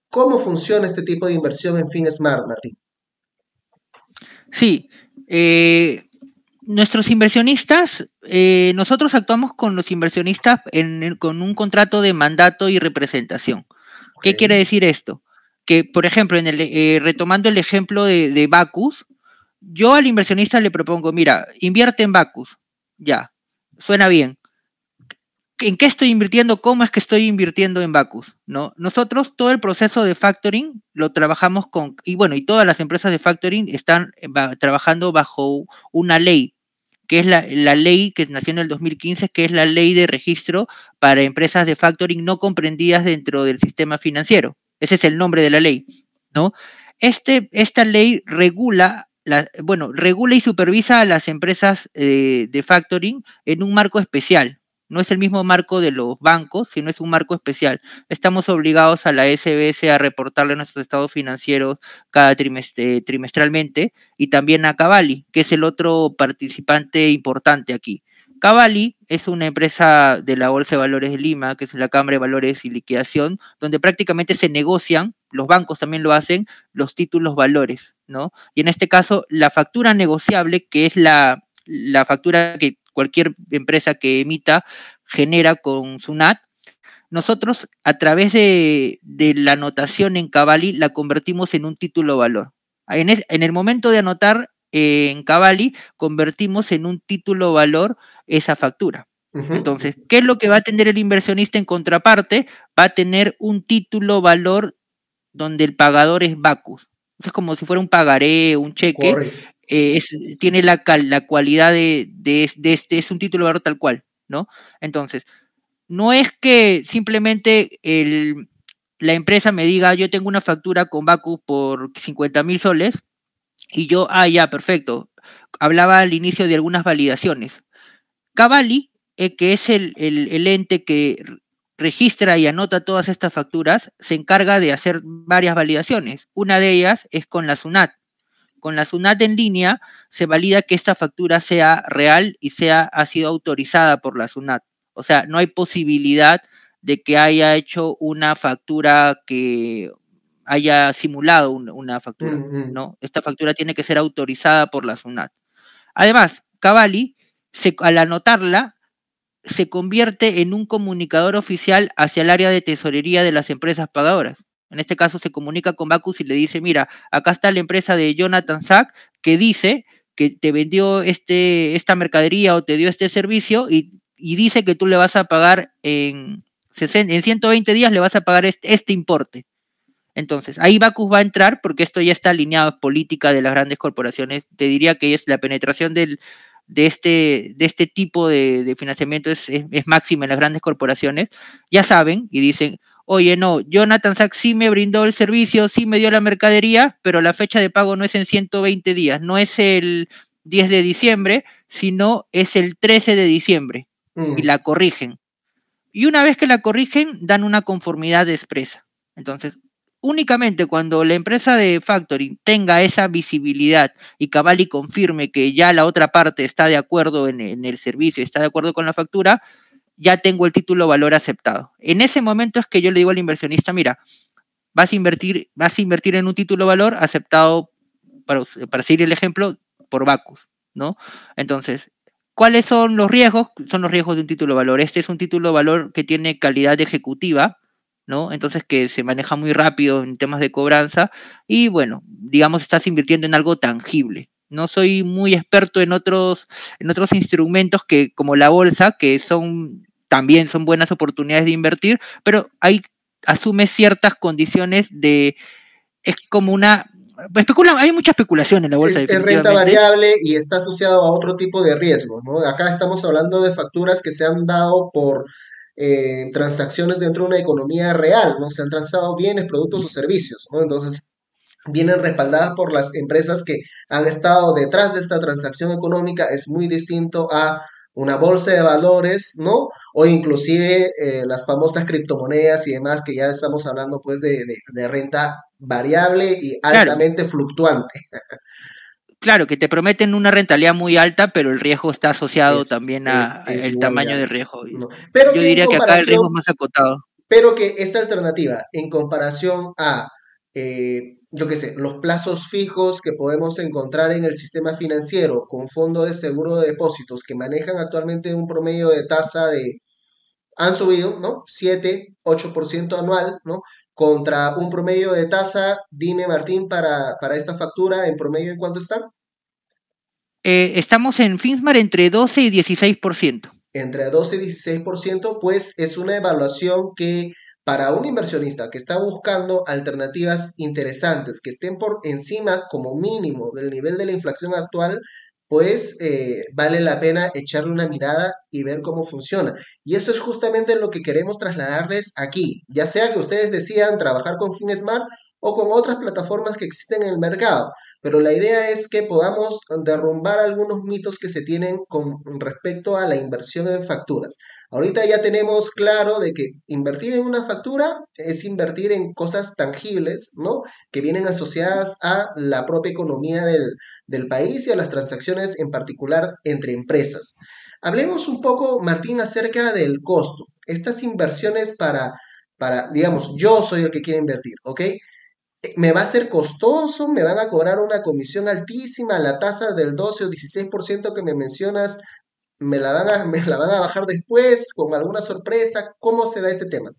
¿Cómo funciona este tipo de inversión en FinSmart, Martín? Sí, eh, nuestros inversionistas, eh, nosotros actuamos con los inversionistas con un contrato de mandato y representación. ¿Qué quiere decir esto? Que, por ejemplo, en el, eh, retomando el ejemplo de, de Bacus, yo al inversionista le propongo, mira, invierte en Bacus, ya, suena bien. ¿En qué estoy invirtiendo? ¿Cómo es que estoy invirtiendo en Bacus? ¿no? Nosotros todo el proceso de factoring lo trabajamos con, y bueno, y todas las empresas de factoring están trabajando bajo una ley, que es la, la, ley que nació en el 2015, que es la ley de registro para empresas de factoring no comprendidas dentro del sistema financiero. Ese es el nombre de la ley, ¿no? Este, esta ley regula bueno, regula y supervisa a las empresas eh, de factoring en un marco especial. No es el mismo marco de los bancos, sino es un marco especial. Estamos obligados a la SBS a reportarle nuestros estados financieros cada trimestre, trimestralmente y también a Cavalli, que es el otro participante importante aquí. Cavalli es una empresa de la Bolsa de Valores de Lima, que es la Cámara de Valores y Liquidación, donde prácticamente se negocian, los bancos también lo hacen, los títulos valores, ¿no? Y en este caso, la factura negociable, que es la, factura que cualquier empresa que emita genera con su NAT, nosotros a través de, la anotación en Cavalli la convertimos en un título valor. En, en el momento de anotar en Cavalli, convertimos en un título valor esa factura. Entonces, ¿qué es lo que va a tener el inversionista en contraparte? Va a tener un título valor donde el pagador es Bacus. Es como si fuera un pagaré, un cheque. Eh, tiene la, la cualidad de, de, este, es un título valor tal cual, ¿no? Entonces, no es que simplemente el, la empresa me diga, yo tengo una factura con Bacus por 50 mil soles, y yo, ah, ya, perfecto. Hablaba al inicio de algunas validaciones. Cavalli, eh, que es el, ente que registra y anota todas estas facturas, se encarga de hacer varias validaciones. Una de ellas es con la SUNAT. Con la SUNAT en línea se valida que esta factura sea real y sea, ha sido autorizada por la SUNAT. O sea, no hay posibilidad de que haya hecho una factura que haya simulado una factura, mm, mm. ¿no? Esta factura tiene que ser autorizada por la SUNAT. Además, Cavalli al anotarla, se convierte en un comunicador oficial hacia el área de tesorería de las empresas pagadoras. En este caso se comunica con Bacus y le dice, mira, acá está la empresa de Jonathan Sack que dice que te vendió este, esta mercadería o te dio este servicio y, dice que tú le vas a pagar en, en 120 días, le vas a pagar este, este importe. Entonces, ahí Bacus va a entrar porque esto ya está alineado a política de las grandes corporaciones. Te diría que es la penetración del, de este, de este tipo de, financiamiento es, máxima en las grandes corporaciones, ya saben y dicen, oye, no, Jonathan Sachs sí me brindó el servicio, sí me dio la mercadería, pero la fecha de pago no es en 120 días, no es el 10 de diciembre, sino es el 13 de diciembre mm. y la corrigen. Y una vez que la corrigen, dan una conformidad expresa. Entonces, únicamente cuando la empresa de factoring tenga esa visibilidad y Cavalli confirme que ya la otra parte está de acuerdo en, el servicio, está de acuerdo con la factura, ya tengo el título valor aceptado. En ese momento es que yo le digo al inversionista, mira, vas a invertir, vas a invertir en un título valor aceptado, para, para seguir el ejemplo, por Bacus, ¿no? Entonces, ¿cuáles son los riesgos? Son los riesgos de un título valor. Este es un título valor que tiene calidad ejecutiva, ¿no? Entonces que se maneja muy rápido en temas de cobranza y bueno, digamos, estás invirtiendo en algo tangible. No soy muy experto en otros, en otros instrumentos que, como la bolsa, que son también son buenas oportunidades de invertir, pero hay asume ciertas condiciones de es como una especula, hay mucha especulación en la bolsa. Es, renta variable y está asociado a otro tipo de riesgo. ¿no? Acá estamos hablando de facturas que se han dado por eh, transacciones dentro de una economía real, ¿no? Se han transado bienes, productos o servicios, ¿no? Entonces, vienen respaldadas por las empresas que han estado detrás de esta transacción económica, es muy distinto a una bolsa de valores, ¿no? O inclusive eh, las famosas criptomonedas y demás, que ya estamos hablando pues de, renta variable y altamente fluctuante. *laughs* Claro, que te prometen una rentabilidad muy alta, pero el riesgo está asociado también a el tamaño del riesgo. Pero Yo diría que acá el riesgo es más acotado. Pero que esta alternativa, en comparación a eh, yo qué sé, los plazos fijos que podemos encontrar en el sistema financiero con fondos de seguro de depósitos que manejan actualmente un promedio de tasa de, han subido, ¿no? 7, 8% anual, ¿no? Contra un promedio de tasa, dime Martín, para, para esta factura, en promedio, ¿en cuánto están? Eh, estamos en Finsmar entre 12 y 16%. Entre 12 y 16%, pues es una evaluación que para un inversionista que está buscando alternativas interesantes, que estén por encima como mínimo del nivel de la inflación actual, pues eh, vale la pena echarle una mirada y ver cómo funciona. Y eso es justamente lo que queremos trasladarles aquí, ya sea que ustedes decidan trabajar con FinSmart o con otras plataformas que existen en el mercado. Pero la idea es que podamos derrumbar algunos mitos que se tienen con respecto a la inversión en facturas. Ahorita ya tenemos claro de que invertir en una factura es invertir en cosas tangibles, ¿no? Que vienen asociadas a la propia economía del, del país y a las transacciones en particular entre empresas. Hablemos un poco, Martín, acerca del costo. Estas inversiones para, para, digamos, yo soy el que quiere invertir, ¿ok? me va a ser costoso, me van a cobrar una comisión altísima, la tasa del 12 o 16% que me mencionas, me la, van a, me la van a bajar después con alguna sorpresa. ¿Cómo se da este tema?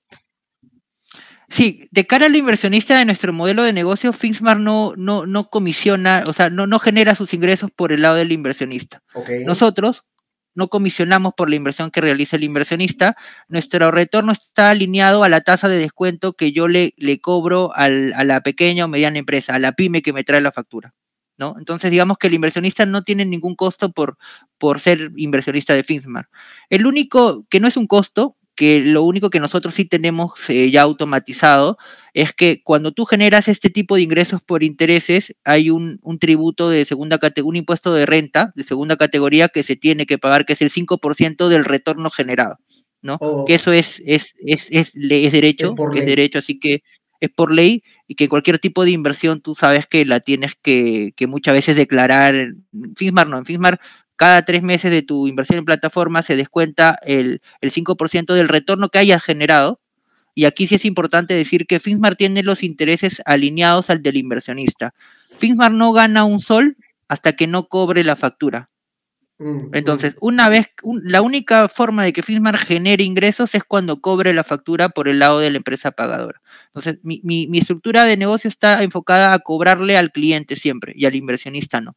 Sí, de cara al inversionista de nuestro modelo de negocio, Finsmar no, no, no comisiona, o sea, no, no genera sus ingresos por el lado del inversionista. Nosotros, no comisionamos por la inversión que realiza el inversionista, nuestro retorno está alineado a la tasa de descuento que yo le, le cobro a la pequeña o mediana empresa, a la pyme que me trae la factura. ¿No? Entonces, digamos que el inversionista no tiene ningún costo por, por ser inversionista de Finsmar. El único que no es un costo, que lo único que nosotros sí tenemos eh, ya automatizado es que cuando tú generas este tipo de ingresos por intereses, hay un, tributo de segunda categoría, un impuesto de renta de segunda categoría que se tiene que pagar, que es el 5% del retorno generado, ¿no? Oh. que eso es, es, es, es, derecho, es, derecho, así que es por ley y que cualquier tipo de inversión tú sabes que la tienes que, muchas veces declarar. En no, en Finsmar cada tres meses de tu inversión en plataforma se descuenta el, el 5% del retorno que hayas generado. Y aquí sí es importante decir que Finsmar tiene los intereses alineados al del inversionista. Finsmar no gana un sol hasta que no cobre la factura. Entonces, una vez, la única forma de que Finsmar genere ingresos es cuando cobre la factura por el lado de la empresa pagadora. Entonces, mi, mi estructura de negocio está enfocada a cobrarle al cliente siempre y al inversionista no.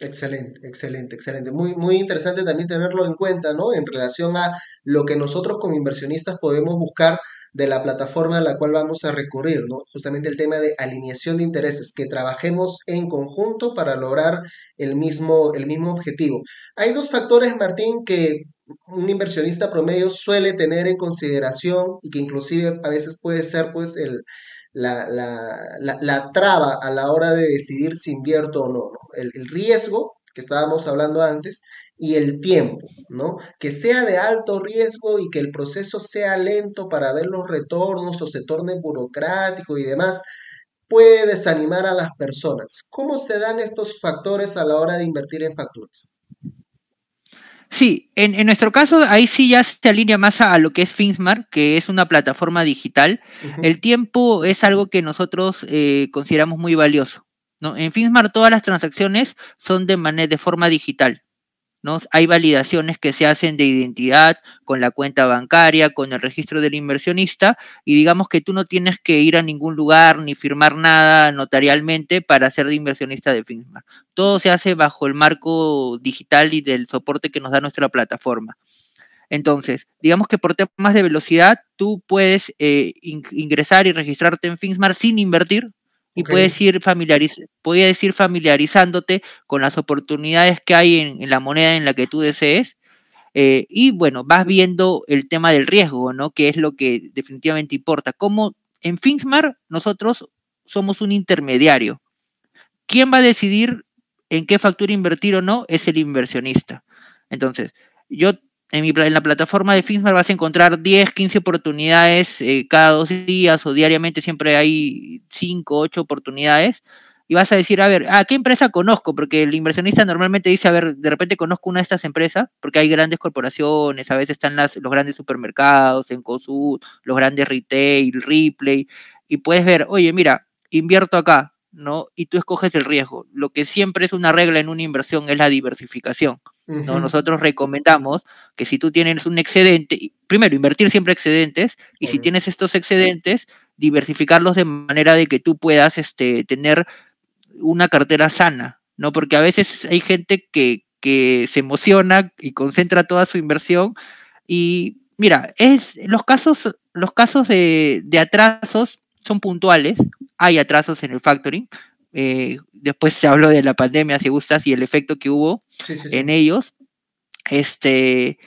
Excelente, excelente, excelente. Muy, muy interesante también tenerlo en cuenta, ¿no? En relación a lo que nosotros como inversionistas podemos buscar de la plataforma a la cual vamos a recurrir, ¿no? Justamente el tema de alineación de intereses, que trabajemos en conjunto para lograr el mismo, el mismo objetivo. Hay dos factores, Martín, que un inversionista promedio suele tener en consideración y que inclusive a veces puede ser pues el, la, la, la, traba a la hora de decidir si invierto o no. El, riesgo que estábamos hablando antes y el tiempo, ¿no? Que sea de alto riesgo y que el proceso sea lento para ver los retornos o se torne burocrático y demás, puede desanimar a las personas. ¿Cómo se dan estos factores a la hora de invertir en facturas? Sí, en, nuestro caso ahí sí ya se alinea más a, lo que es Finsmar, que es una plataforma digital. El tiempo es algo que nosotros eh, consideramos muy valioso. ¿no? En Finsmar todas las transacciones son de, manera, de forma digital. Hay validaciones que se hacen de identidad con la cuenta bancaria, con el registro del inversionista, y digamos que tú no tienes que ir a ningún lugar ni firmar nada notarialmente para ser de inversionista de FINSMAR. Todo se hace bajo el marco digital y del soporte que nos da nuestra plataforma. Entonces, digamos que por temas de velocidad, tú puedes eh, ingresar y registrarte en FinSmart sin invertir, y puedes, ir puedes ir familiarizándote con las oportunidades que hay en, la moneda en la que tú desees. Eh, y bueno, vas viendo el tema del riesgo, ¿no? Que es lo que definitivamente importa. Como en Finsmar nosotros somos un intermediario. ¿Quién va a decidir en qué factura invertir o no? Es el inversionista. Entonces, yo en, la plataforma de Finsmar vas a encontrar 10, 15 oportunidades eh, cada dos días o diariamente siempre hay 5, 8 oportunidades. Y vas a decir, a ver, ¿a qué empresa conozco? Porque el inversionista normalmente dice, a ver, de repente conozco una de estas empresas, porque hay grandes corporaciones, a veces están las, los grandes supermercados, en COSUD, los grandes retail, Ripley, y puedes ver, oye, mira, invierto acá, ¿no? Y tú escoges el riesgo. Lo que siempre es una regla en una inversión es la diversificación. ¿no? Nosotros recomendamos que si tú tienes un excedente, primero, invertir siempre excedentes, y si tienes estos excedentes, diversificarlos de manera de que tú puedas este, tener una cartera sana, ¿no? Porque a veces hay gente que, que se emociona y concentra toda su inversión y mira, es, los casos, los casos de, de atrasos son puntuales, hay atrasos en el factoring, eh, después se habló de la pandemia, si gustas, y el efecto que hubo en ellos. Este,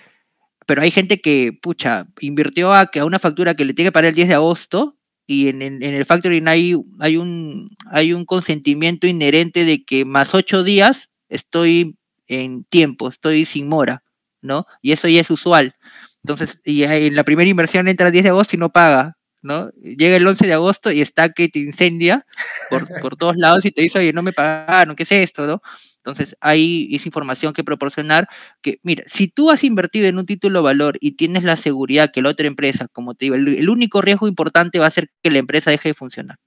pero hay gente que, pucha, invirtió a, que a una factura que le tiene que pagar el 10 de agosto y en, el factoring hay, hay, un, hay un consentimiento inherente de que más ocho días estoy en tiempo, estoy sin mora, ¿no? Y eso ya es usual. Entonces, y en la primera inversión entra el 10 de agosto y no paga. ¿No? Llega el 11 de agosto y está que te incendia por, *laughs* por todos lados y te dice, oye, no me pagaron, ¿qué es esto, no? Entonces, hay esa información que proporcionar que, mira, si tú has invertido en un título valor y tienes la seguridad que la otra empresa, como te digo, el, único riesgo importante va a ser que la empresa deje de funcionar.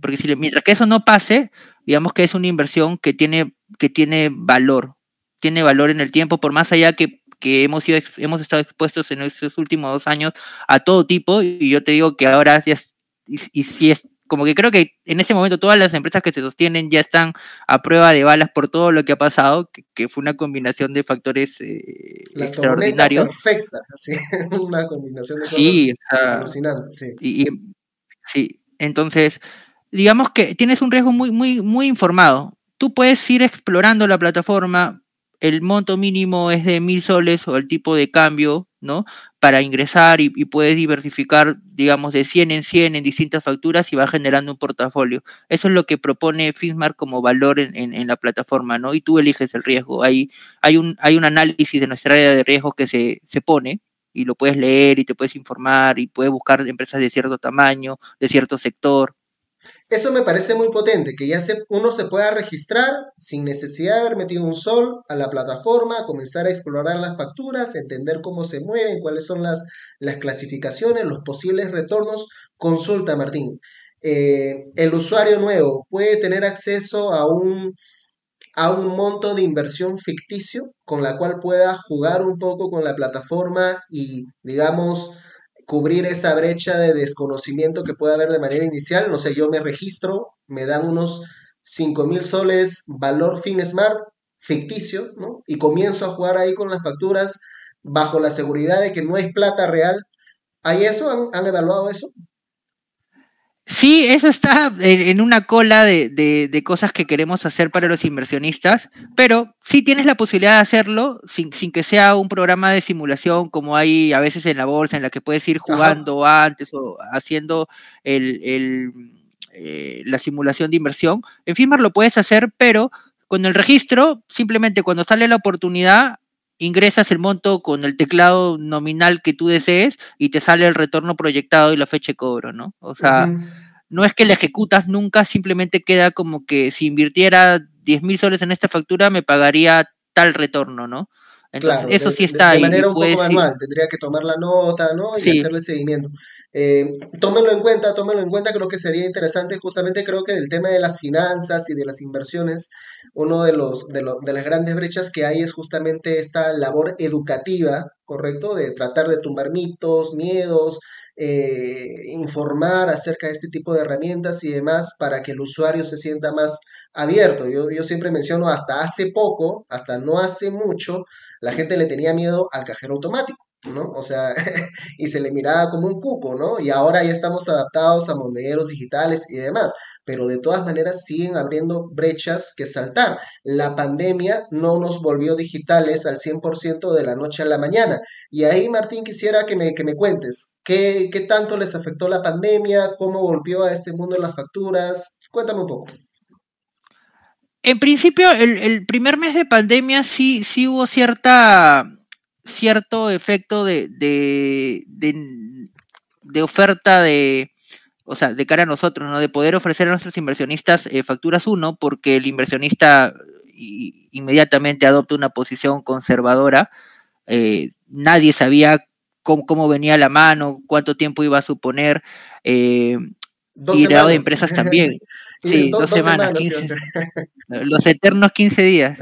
Porque si, mientras que eso no pase, digamos que es una inversión que tiene, que tiene valor, tiene valor en el tiempo, por más allá que que hemos, sido, hemos estado expuestos en estos últimos dos años a todo tipo y yo te digo que ahora ya y, si es como que creo que en ese momento todas las empresas que se sostienen ya están a prueba de balas por todo lo que ha pasado, que, fue una combinación de factores eh, extraordinarios. Perfecta, *laughs* una combinación de sí, alucinante, sí. Y, sí, entonces, digamos que tienes un riesgo muy, muy, muy informado. Tú puedes ir explorando la plataforma, el monto mínimo es de mil soles o el tipo de cambio, ¿no? Para ingresar y, puedes diversificar, digamos, de 100 en 100 en distintas facturas y va generando un portafolio. Eso es lo que propone Finsmar como valor en, la plataforma, ¿no? Y tú eliges el riesgo. Hay, hay, un, hay un análisis de nuestra área de riesgos que se, se pone y lo puedes leer y te puedes informar y puedes buscar empresas de cierto tamaño, de cierto sector, eso me parece muy potente, que ya se, uno se pueda registrar sin necesidad de haber metido un sol a la plataforma, comenzar a explorar las facturas, entender cómo se mueven, cuáles son las, las clasificaciones, los posibles retornos. Consulta, Martín. Eh, el usuario nuevo puede tener acceso a un, a un monto de inversión ficticio con la cual pueda jugar un poco con la plataforma y, digamos, cubrir esa brecha de desconocimiento que puede haber de manera inicial. No sé, yo me registro, me dan unos 5 mil soles valor FinSmart ficticio, ¿no? Y comienzo a jugar ahí con las facturas bajo la seguridad de que no es plata real. ¿Hay eso? han evaluado eso? Sí, eso está en una cola de, cosas que queremos hacer para los inversionistas, pero sí tienes la posibilidad de hacerlo sin, que sea un programa de simulación como hay a veces en la bolsa, en la que puedes ir jugando antes o haciendo el, eh, la simulación de inversión. En Fimar lo puedes hacer, pero con el registro, simplemente cuando sale la oportunidad, ingresas el monto con el teclado nominal que tú desees y te sale el retorno proyectado y la fecha de cobro, ¿no? O sea, no es que la ejecutas nunca, simplemente queda como que si invirtiera 10 mil soles en esta factura me pagaría tal retorno, ¿no? Entonces, eso sí está de, ahí. De manera un poco manual, tendría que tomar la nota, ¿no? Y hacerle el seguimiento. Eh, tómenlo en cuenta, tómenlo en cuenta, creo que sería interesante, justamente creo que el tema de las finanzas y de las inversiones, uno de, los, de, de las grandes brechas que hay es justamente esta labor educativa, ¿correcto? De tratar de tumbar mitos, miedos, eh, informar acerca de este tipo de herramientas y demás para que el usuario se sienta más abierto. Yo, yo siempre menciono, hasta hace poco, hasta no hace mucho, la gente le tenía miedo al cajero automático. ¿no? O sea, *laughs* y se le miraba como un cuco, ¿no? Y ahora ya estamos adaptados a monedas digitales y demás pero de todas maneras siguen abriendo brechas que saltar. La pandemia no nos volvió digitales al 100% de la noche a la mañana. Y ahí, Martín, quisiera que me, que me cuentes, ¿qué, ¿qué tanto les afectó la pandemia? ¿Cómo golpeó a este mundo las facturas? Cuéntame un poco. En principio, el, primer mes de pandemia sí, sí hubo cierta, cierto efecto de, de, de oferta de, o sea, de cara a nosotros, ¿no? De poder ofrecer a nuestros inversionistas eh, facturas 1, porque el inversionista inmediatamente adopta una posición conservadora. Eh, nadie sabía cómo, venía la mano, cuánto tiempo iba a suponer. Eh, y lado de empresas *laughs* también. sí, dos, semanas, *laughs* los eternos 15 días.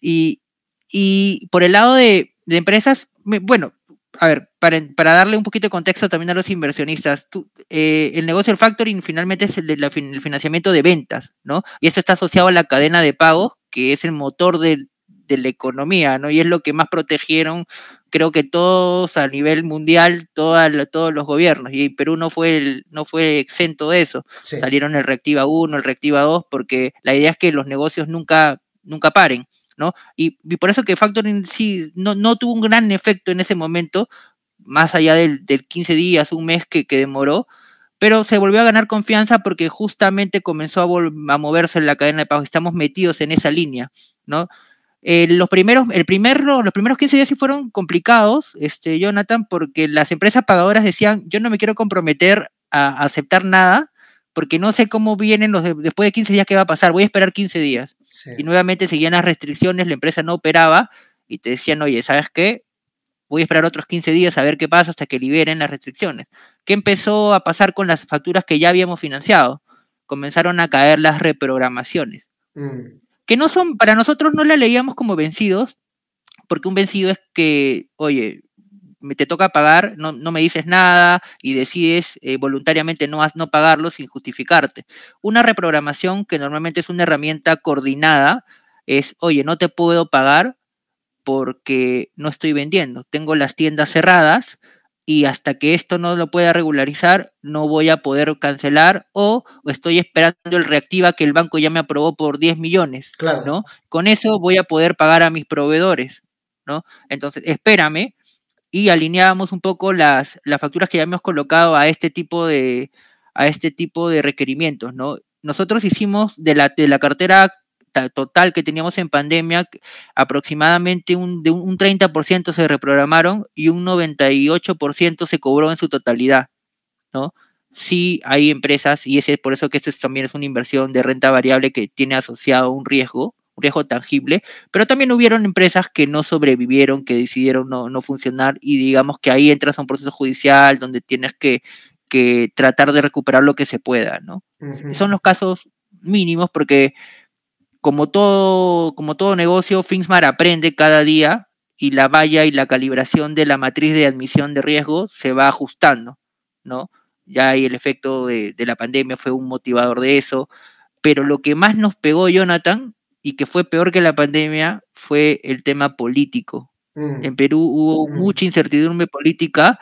Y, y por el lado de, de empresas, bueno, a ver, para, para, darle un poquito de contexto también a los inversionistas, eh, el negocio del factoring finalmente es el, financiamiento de ventas, ¿no? Y eso está asociado a la cadena de pago, que es el motor de, la economía, ¿no? Y es lo que más protegieron, creo que todos a nivel mundial, todos los gobiernos, y Perú no fue, el, no fue exento de eso. Salieron el Reactiva 1, el Reactiva 2, porque la idea es que los negocios nunca, nunca paren. Y, por eso que Factoring sí no, no, tuvo un gran efecto en ese momento, más allá del, del 15 días, un mes que, que, demoró, pero se volvió a ganar confianza porque justamente comenzó a, a moverse en la cadena de pago. Estamos metidos en esa línea, ¿no? Eh, los primeros, el primero, los primeros 15 días sí fueron complicados, este, Jonathan, porque las empresas pagadoras decían, yo no me quiero comprometer a, aceptar nada, porque no sé cómo vienen los después de 15 días qué va a pasar, voy a esperar 15 días. Y nuevamente seguían las restricciones, la empresa no operaba y te decían, oye, ¿sabes qué? Voy a esperar otros 15 días a ver qué pasa hasta que liberen las restricciones. ¿Qué empezó a pasar con las facturas que ya habíamos financiado? Comenzaron a caer las reprogramaciones. Mm. Que no son, para nosotros no la leíamos como vencidos, porque un vencido es que, oye, te toca pagar, no, me dices nada y decides eh, voluntariamente no, no pagarlo sin justificarte. Una reprogramación que normalmente es una herramienta coordinada es, oye, no te puedo pagar porque no estoy vendiendo, tengo las tiendas cerradas y hasta que esto no lo pueda regularizar, no voy a poder cancelar o, estoy esperando el reactiva que el banco ya me aprobó por 10 millones, ¿no? Con eso voy a poder pagar a mis proveedores, ¿no? Entonces, espérame, y alineábamos un poco las, las facturas que ya hemos colocado a este tipo de, a este tipo de requerimientos, ¿no? Nosotros hicimos de la, de la cartera total que teníamos en pandemia, aproximadamente un, de un 30% se reprogramaron y un 98% se cobró en su totalidad, ¿no? Sí hay empresas, y ese es por eso que esto también es una inversión de renta variable que tiene asociado un riesgo, riesgo tangible, pero también hubieron empresas que no sobrevivieron, que decidieron no, funcionar y digamos que ahí entras a un proceso judicial donde tienes que, que tratar de recuperar lo que se pueda, ¿no? Son los casos mínimos porque como todo, como todo negocio, Finsmar aprende cada día y la valla y la calibración de la matriz de admisión de riesgo se va ajustando, ¿no? Ya hay el efecto de, de la pandemia fue un motivador de eso, pero lo que más nos pegó, Jonathan, y que fue peor que la pandemia fue el tema político. Mm. En Perú hubo mm. mucha incertidumbre política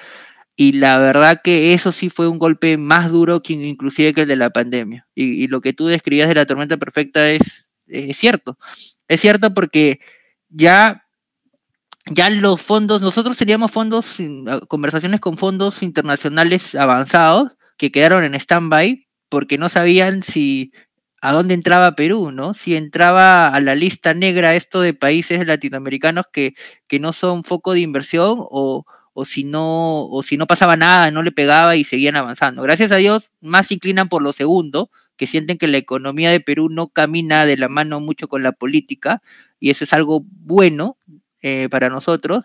y la verdad que eso sí fue un golpe más duro que inclusive que el de la pandemia. Y, lo que tú describías de la tormenta perfecta es, es cierto. Es cierto porque ya ya los fondos, nosotros teníamos fondos, conversaciones con fondos internacionales avanzados que quedaron en stand-by porque no sabían si, a dónde entraba Perú, ¿no? Si entraba a la lista negra esto de países latinoamericanos que, que no son foco de inversión o, o, si no, o si no pasaba nada, no le pegaba y seguían avanzando. Gracias a Dios, más inclinan por lo segundo, que sienten que la economía de Perú no camina de la mano mucho con la política y eso es algo bueno eh, para nosotros.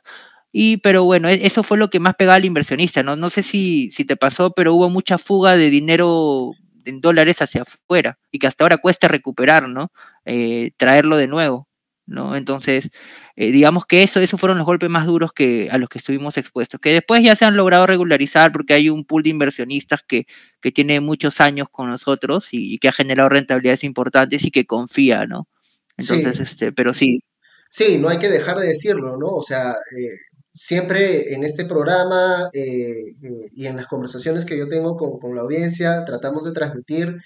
Y, pero bueno, e, eso fue lo que más pegaba al inversionista, ¿no? No sé si, si te pasó, pero hubo mucha fuga de dinero en dólares hacia afuera y que hasta ahora cuesta recuperar, ¿no? Eh, traerlo de nuevo, ¿no? Entonces, eh, digamos que eso, esos fueron los golpes más duros que, a los que estuvimos expuestos, que después ya se han logrado regularizar porque hay un pool de inversionistas que, que tiene muchos años con nosotros y, que ha generado rentabilidades importantes y que confía, ¿no? Entonces, este, pero sí. Sí, no hay que dejar de decirlo, ¿no? O sea, eh, siempre en este programa eh, eh, y en las conversaciones que yo tengo con, la audiencia, tratamos de transmitir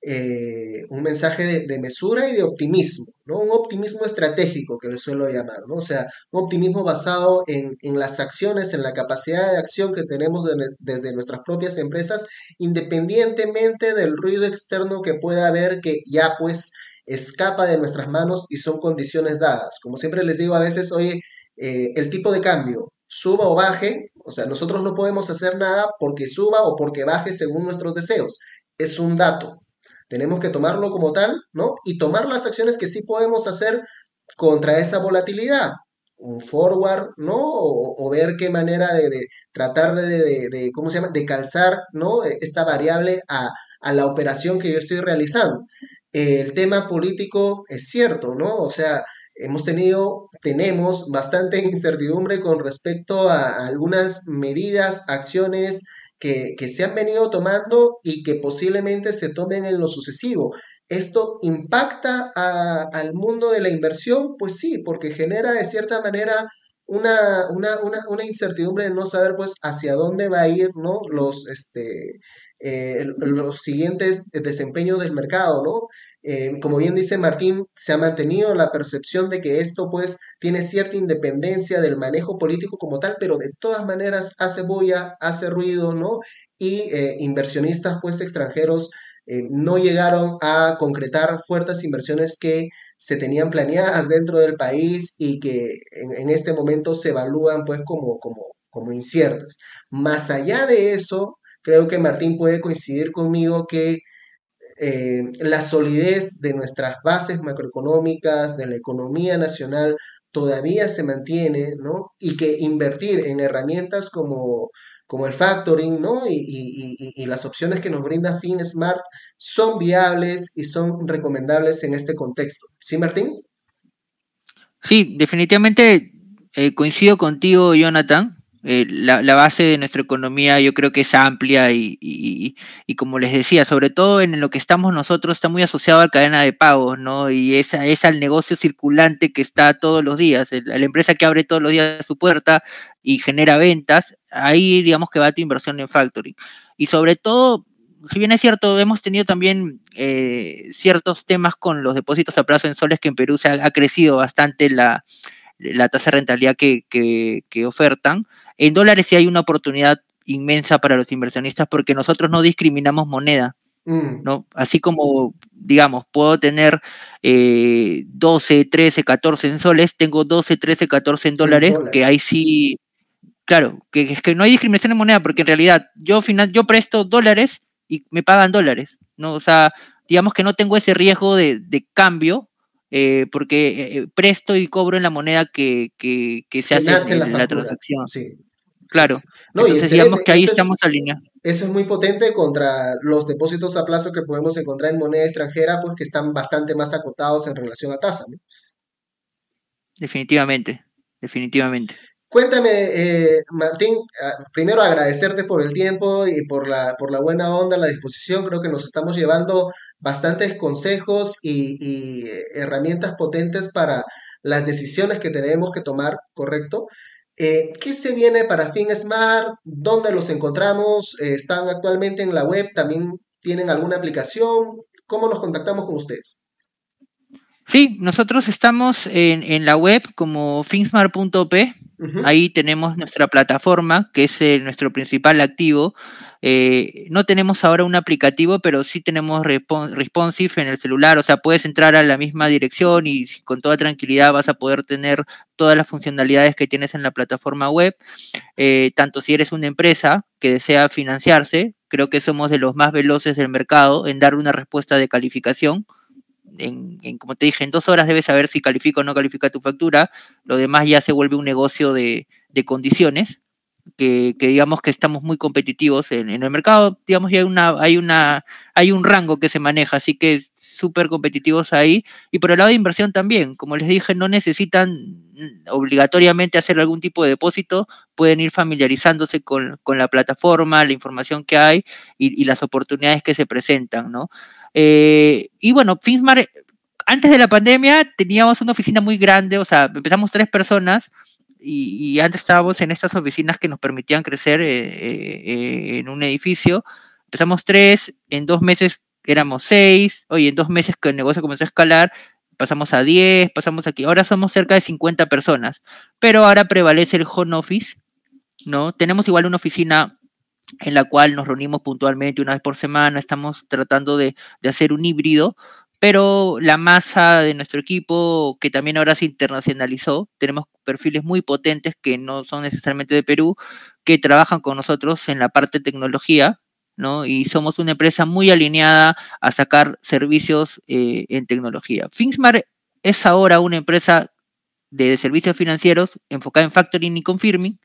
eh, un mensaje de, mesura y de optimismo, ¿no? Un optimismo estratégico que le suelo llamar, ¿no? O sea, un optimismo basado en, las acciones, en la capacidad de acción que tenemos desde nuestras propias empresas, independientemente del ruido externo que pueda haber que ya pues escapa de nuestras manos y son condiciones dadas. Como siempre les digo a veces, oye, eh, el tipo de cambio suba o baje, o sea, nosotros no podemos hacer nada porque suba o porque baje según nuestros deseos. Es un dato. Tenemos que tomarlo como tal, ¿no? Y tomar las acciones que sí podemos hacer contra esa volatilidad. Un forward, ¿no? O, ver qué manera de, tratar de, ¿cómo se llama? De calzar, ¿no? Esta variable a, a la operación que yo estoy realizando. El tema político es cierto, ¿no? O sea, hemos tenido, tenemos bastante incertidumbre con respecto a, algunas medidas, acciones que, se han venido tomando y que posiblemente se tomen en lo sucesivo. ¿Esto impacta al mundo de la inversión? Pues sí, porque genera de cierta manera una, una, incertidumbre de no saber pues hacia dónde va a ir ¿no? los, este, eh, los siguientes desempeños del mercado, ¿no? Eh, como bien dice Martín, se ha mantenido la percepción de que esto pues tiene cierta independencia del manejo político como tal, pero de todas maneras hace bulla, hace ruido, ¿no? Y eh, inversionistas pues extranjeros eh, no llegaron a concretar fuertes inversiones que se tenían planeadas dentro del país y que en, este momento se evalúan pues como, como, como inciertas. Más allá de eso, creo que Martín puede coincidir conmigo que eh, la solidez de nuestras bases macroeconómicas, de la economía nacional, todavía se mantiene, ¿no? Y que invertir en herramientas como, como el factoring, ¿no? Y, las opciones que nos brinda FinSmart son viables y son recomendables en este contexto. ¿Sí, Martín? Sí, definitivamente eh, coincido contigo, Jonathan. Eh, la, base de nuestra economía yo creo que es amplia y, como les decía, sobre todo en lo que estamos nosotros, está muy asociado a la cadena de pagos, ¿no? Y esa es al negocio circulante que está todos los días, la empresa que abre todos los días su puerta y genera ventas, ahí digamos que va tu inversión en factoring. Y sobre todo, si bien es cierto, hemos tenido también eh, ciertos temas con los depósitos a plazo en soles que en Perú se ha, crecido bastante la, la tasa de rentabilidad que, que ofertan en dólares sí hay una oportunidad inmensa para los inversionistas porque nosotros no discriminamos moneda. Mm. ¿no? Así como, digamos, puedo tener 12, 13, 14 en soles, tengo 12, 13, 14 en dólares, que ahí sí, claro, que es que no hay discriminación en moneda, porque en realidad yo, final, yo presto dólares y me pagan dólares, ¿no? O sea, digamos que no tengo ese riesgo de, cambio, eh, porque eh, presto y cobro en la moneda que, se hace en la, transacción. Sí. Claro. No, Entonces, digamos que ahí estamos alineados. Eso es muy potente contra los depósitos a plazo que podemos encontrar en moneda extranjera, pues que están bastante más acotados en relación a tasa. Definitivamente, definitivamente. Cuéntame, eh, Martín, ah, primero agradecerte por el tiempo y por la, por la buena onda, la disposición. Creo que nos estamos llevando bastantes consejos y, y eh, herramientas potentes para las decisiones que tenemos que tomar, ¿correcto? Eh, ¿Qué se viene para FinSmart? ¿Dónde los encontramos? Eh, ¿Están actualmente en la web? ¿También tienen alguna aplicación? ¿Cómo nos contactamos con ustedes? Sí, nosotros estamos en, la web como finsmart.p. Ahí tenemos nuestra plataforma, que es eh, nuestro principal activo. Eh, no tenemos ahora un aplicativo, pero sí tenemos responsive en el celular, o sea, puedes entrar a la misma dirección y con toda tranquilidad vas a poder tener todas las funcionalidades que tienes en la plataforma web, eh, tanto si eres una empresa que desea financiarse, creo que somos de los más veloces del mercado en dar una respuesta de calificación en, como te dije, en dos horas debes saber si califica o no califica tu factura. Lo demás ya se vuelve un negocio de, condiciones, que, digamos que estamos muy competitivos en, el mercado. Digamos, ya hay, una, hay, una, hay un rango que se maneja, así que súper competitivos ahí. Y por el lado de inversión también, como les dije, no necesitan obligatoriamente hacer algún tipo de depósito, pueden ir familiarizándose con, la plataforma, la información que hay y, las oportunidades que se presentan, ¿no? Eh, y bueno, Finsmar, antes de la pandemia teníamos una oficina muy grande, o sea, empezamos tres personas y, antes estábamos en estas oficinas que nos permitían crecer eh, eh, en un edificio. Empezamos tres, en dos meses éramos seis, oye, en dos meses que el negocio comenzó a escalar, pasamos a 10, pasamos aquí, ahora somos cerca de 50 personas, pero ahora prevalece el home office, ¿no? Tenemos igual una oficina en la cual nos reunimos puntualmente una vez por semana, estamos tratando de, hacer un híbrido, pero la masa de nuestro equipo, que también ahora se internacionalizó, tenemos perfiles muy potentes que no son necesariamente de Perú, que trabajan con nosotros en la parte de tecnología, ¿no? Y somos una empresa muy alineada a sacar servicios eh, en tecnología. Finsmar es ahora una empresa de servicios financieros enfocada en factoring y confirming,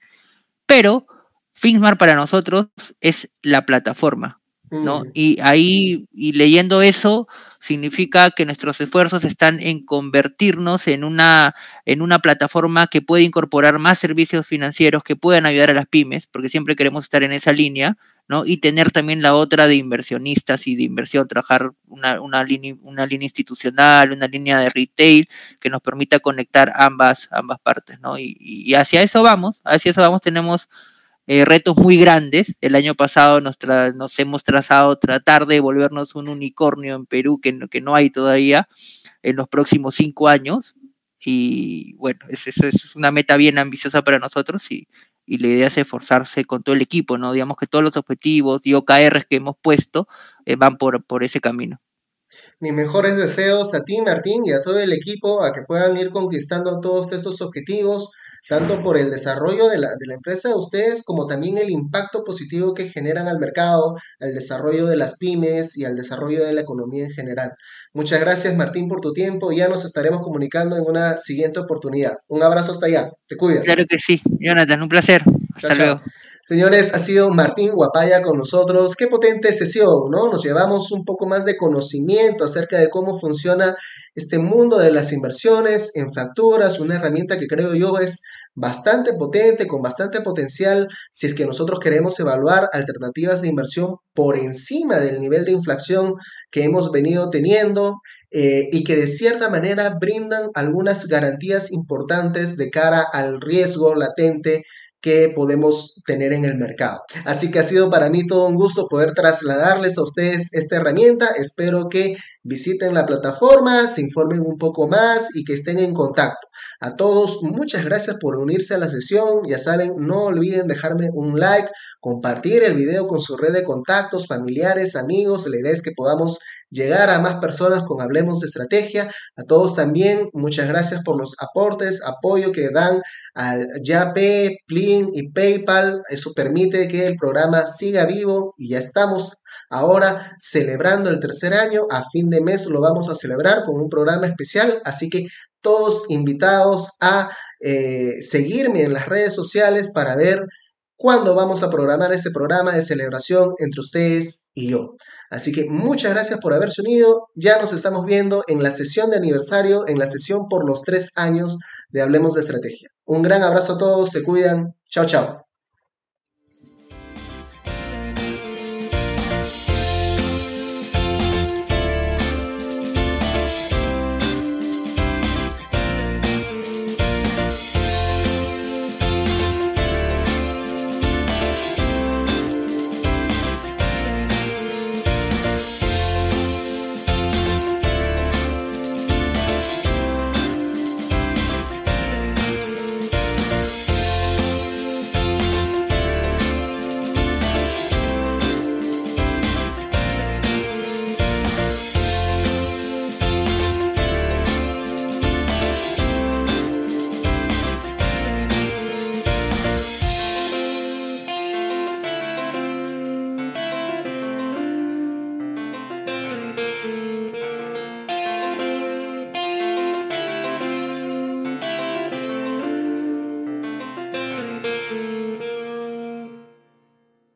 pero Finsmar para nosotros es la plataforma, ¿no? Mm. Y ahí, y leyendo eso, significa que nuestros esfuerzos están en convertirnos en una, en una plataforma que puede incorporar más servicios financieros que puedan ayudar a las pymes, porque siempre queremos estar en esa línea, ¿no? Y tener también la otra de inversionistas y de inversión, trabajar una, una, línea, una línea institucional, una línea de retail que nos permita conectar ambas, ambas partes, ¿no? Y, y hacia eso vamos, hacia eso vamos, tenemos eh, retos muy grandes. El año pasado nos, nos hemos trazado tratar de volvernos un unicornio en Perú que no, que no hay todavía en los próximos cinco años. Y bueno, esa es, una meta bien ambiciosa para nosotros y, y la idea es esforzarse con todo el equipo, ¿no? Digamos que todos los objetivos y OKRs que hemos puesto eh, van por, por ese camino. Mis mejores deseos a ti, Martín, y a todo el equipo, a que puedan ir conquistando todos estos objetivos, tanto por el desarrollo de la, de la empresa de ustedes como también el impacto positivo que generan al mercado, al desarrollo de las pymes y al desarrollo de la economía en general. Muchas gracias Martín por tu tiempo y ya nos estaremos comunicando en una siguiente oportunidad. Un abrazo hasta allá. Te cuidas. Claro que sí. Jonathan, un placer. Hasta luego. Señores, ha sido Martín Guapaya con nosotros. Qué potente sesión, ¿no? Nos llevamos un poco más de conocimiento acerca de cómo funciona este mundo de las inversiones en facturas, una herramienta que creo yo es bastante potente, con bastante potencial, si es que nosotros queremos evaluar alternativas de inversión por encima del nivel de inflación que hemos venido teniendo eh, y que de cierta manera brindan algunas garantías importantes de cara al riesgo latente que podemos tener en el mercado. Así que ha sido para mí todo un gusto poder trasladarles a ustedes esta herramienta. Espero que visiten la plataforma, se informen un poco más y que estén en contacto. A todos, muchas gracias por unirse a la sesión. Ya saben, no olviden dejarme un like, compartir el video con su red de contactos, familiares, amigos. La idea es que podamos llegar a más personas con Hablemos de Estrategia. A todos también, muchas gracias por los aportes, apoyo que dan al YAPE, Plin y PayPal. Eso permite que el programa siga vivo y ya estamos ahora celebrando el tercer año. A fin de mes lo vamos a celebrar con un programa especial, así que todos invitados a eh, seguirme en las redes sociales para ver cuándo vamos a programar ese programa de celebración entre ustedes y yo. Así que muchas gracias por haberse unido. Ya nos estamos viendo en la sesión de aniversario, en la sesión por los tres años de Hablemos de Estrategia. Un gran abrazo a todos, se cuidan. Chao, chao.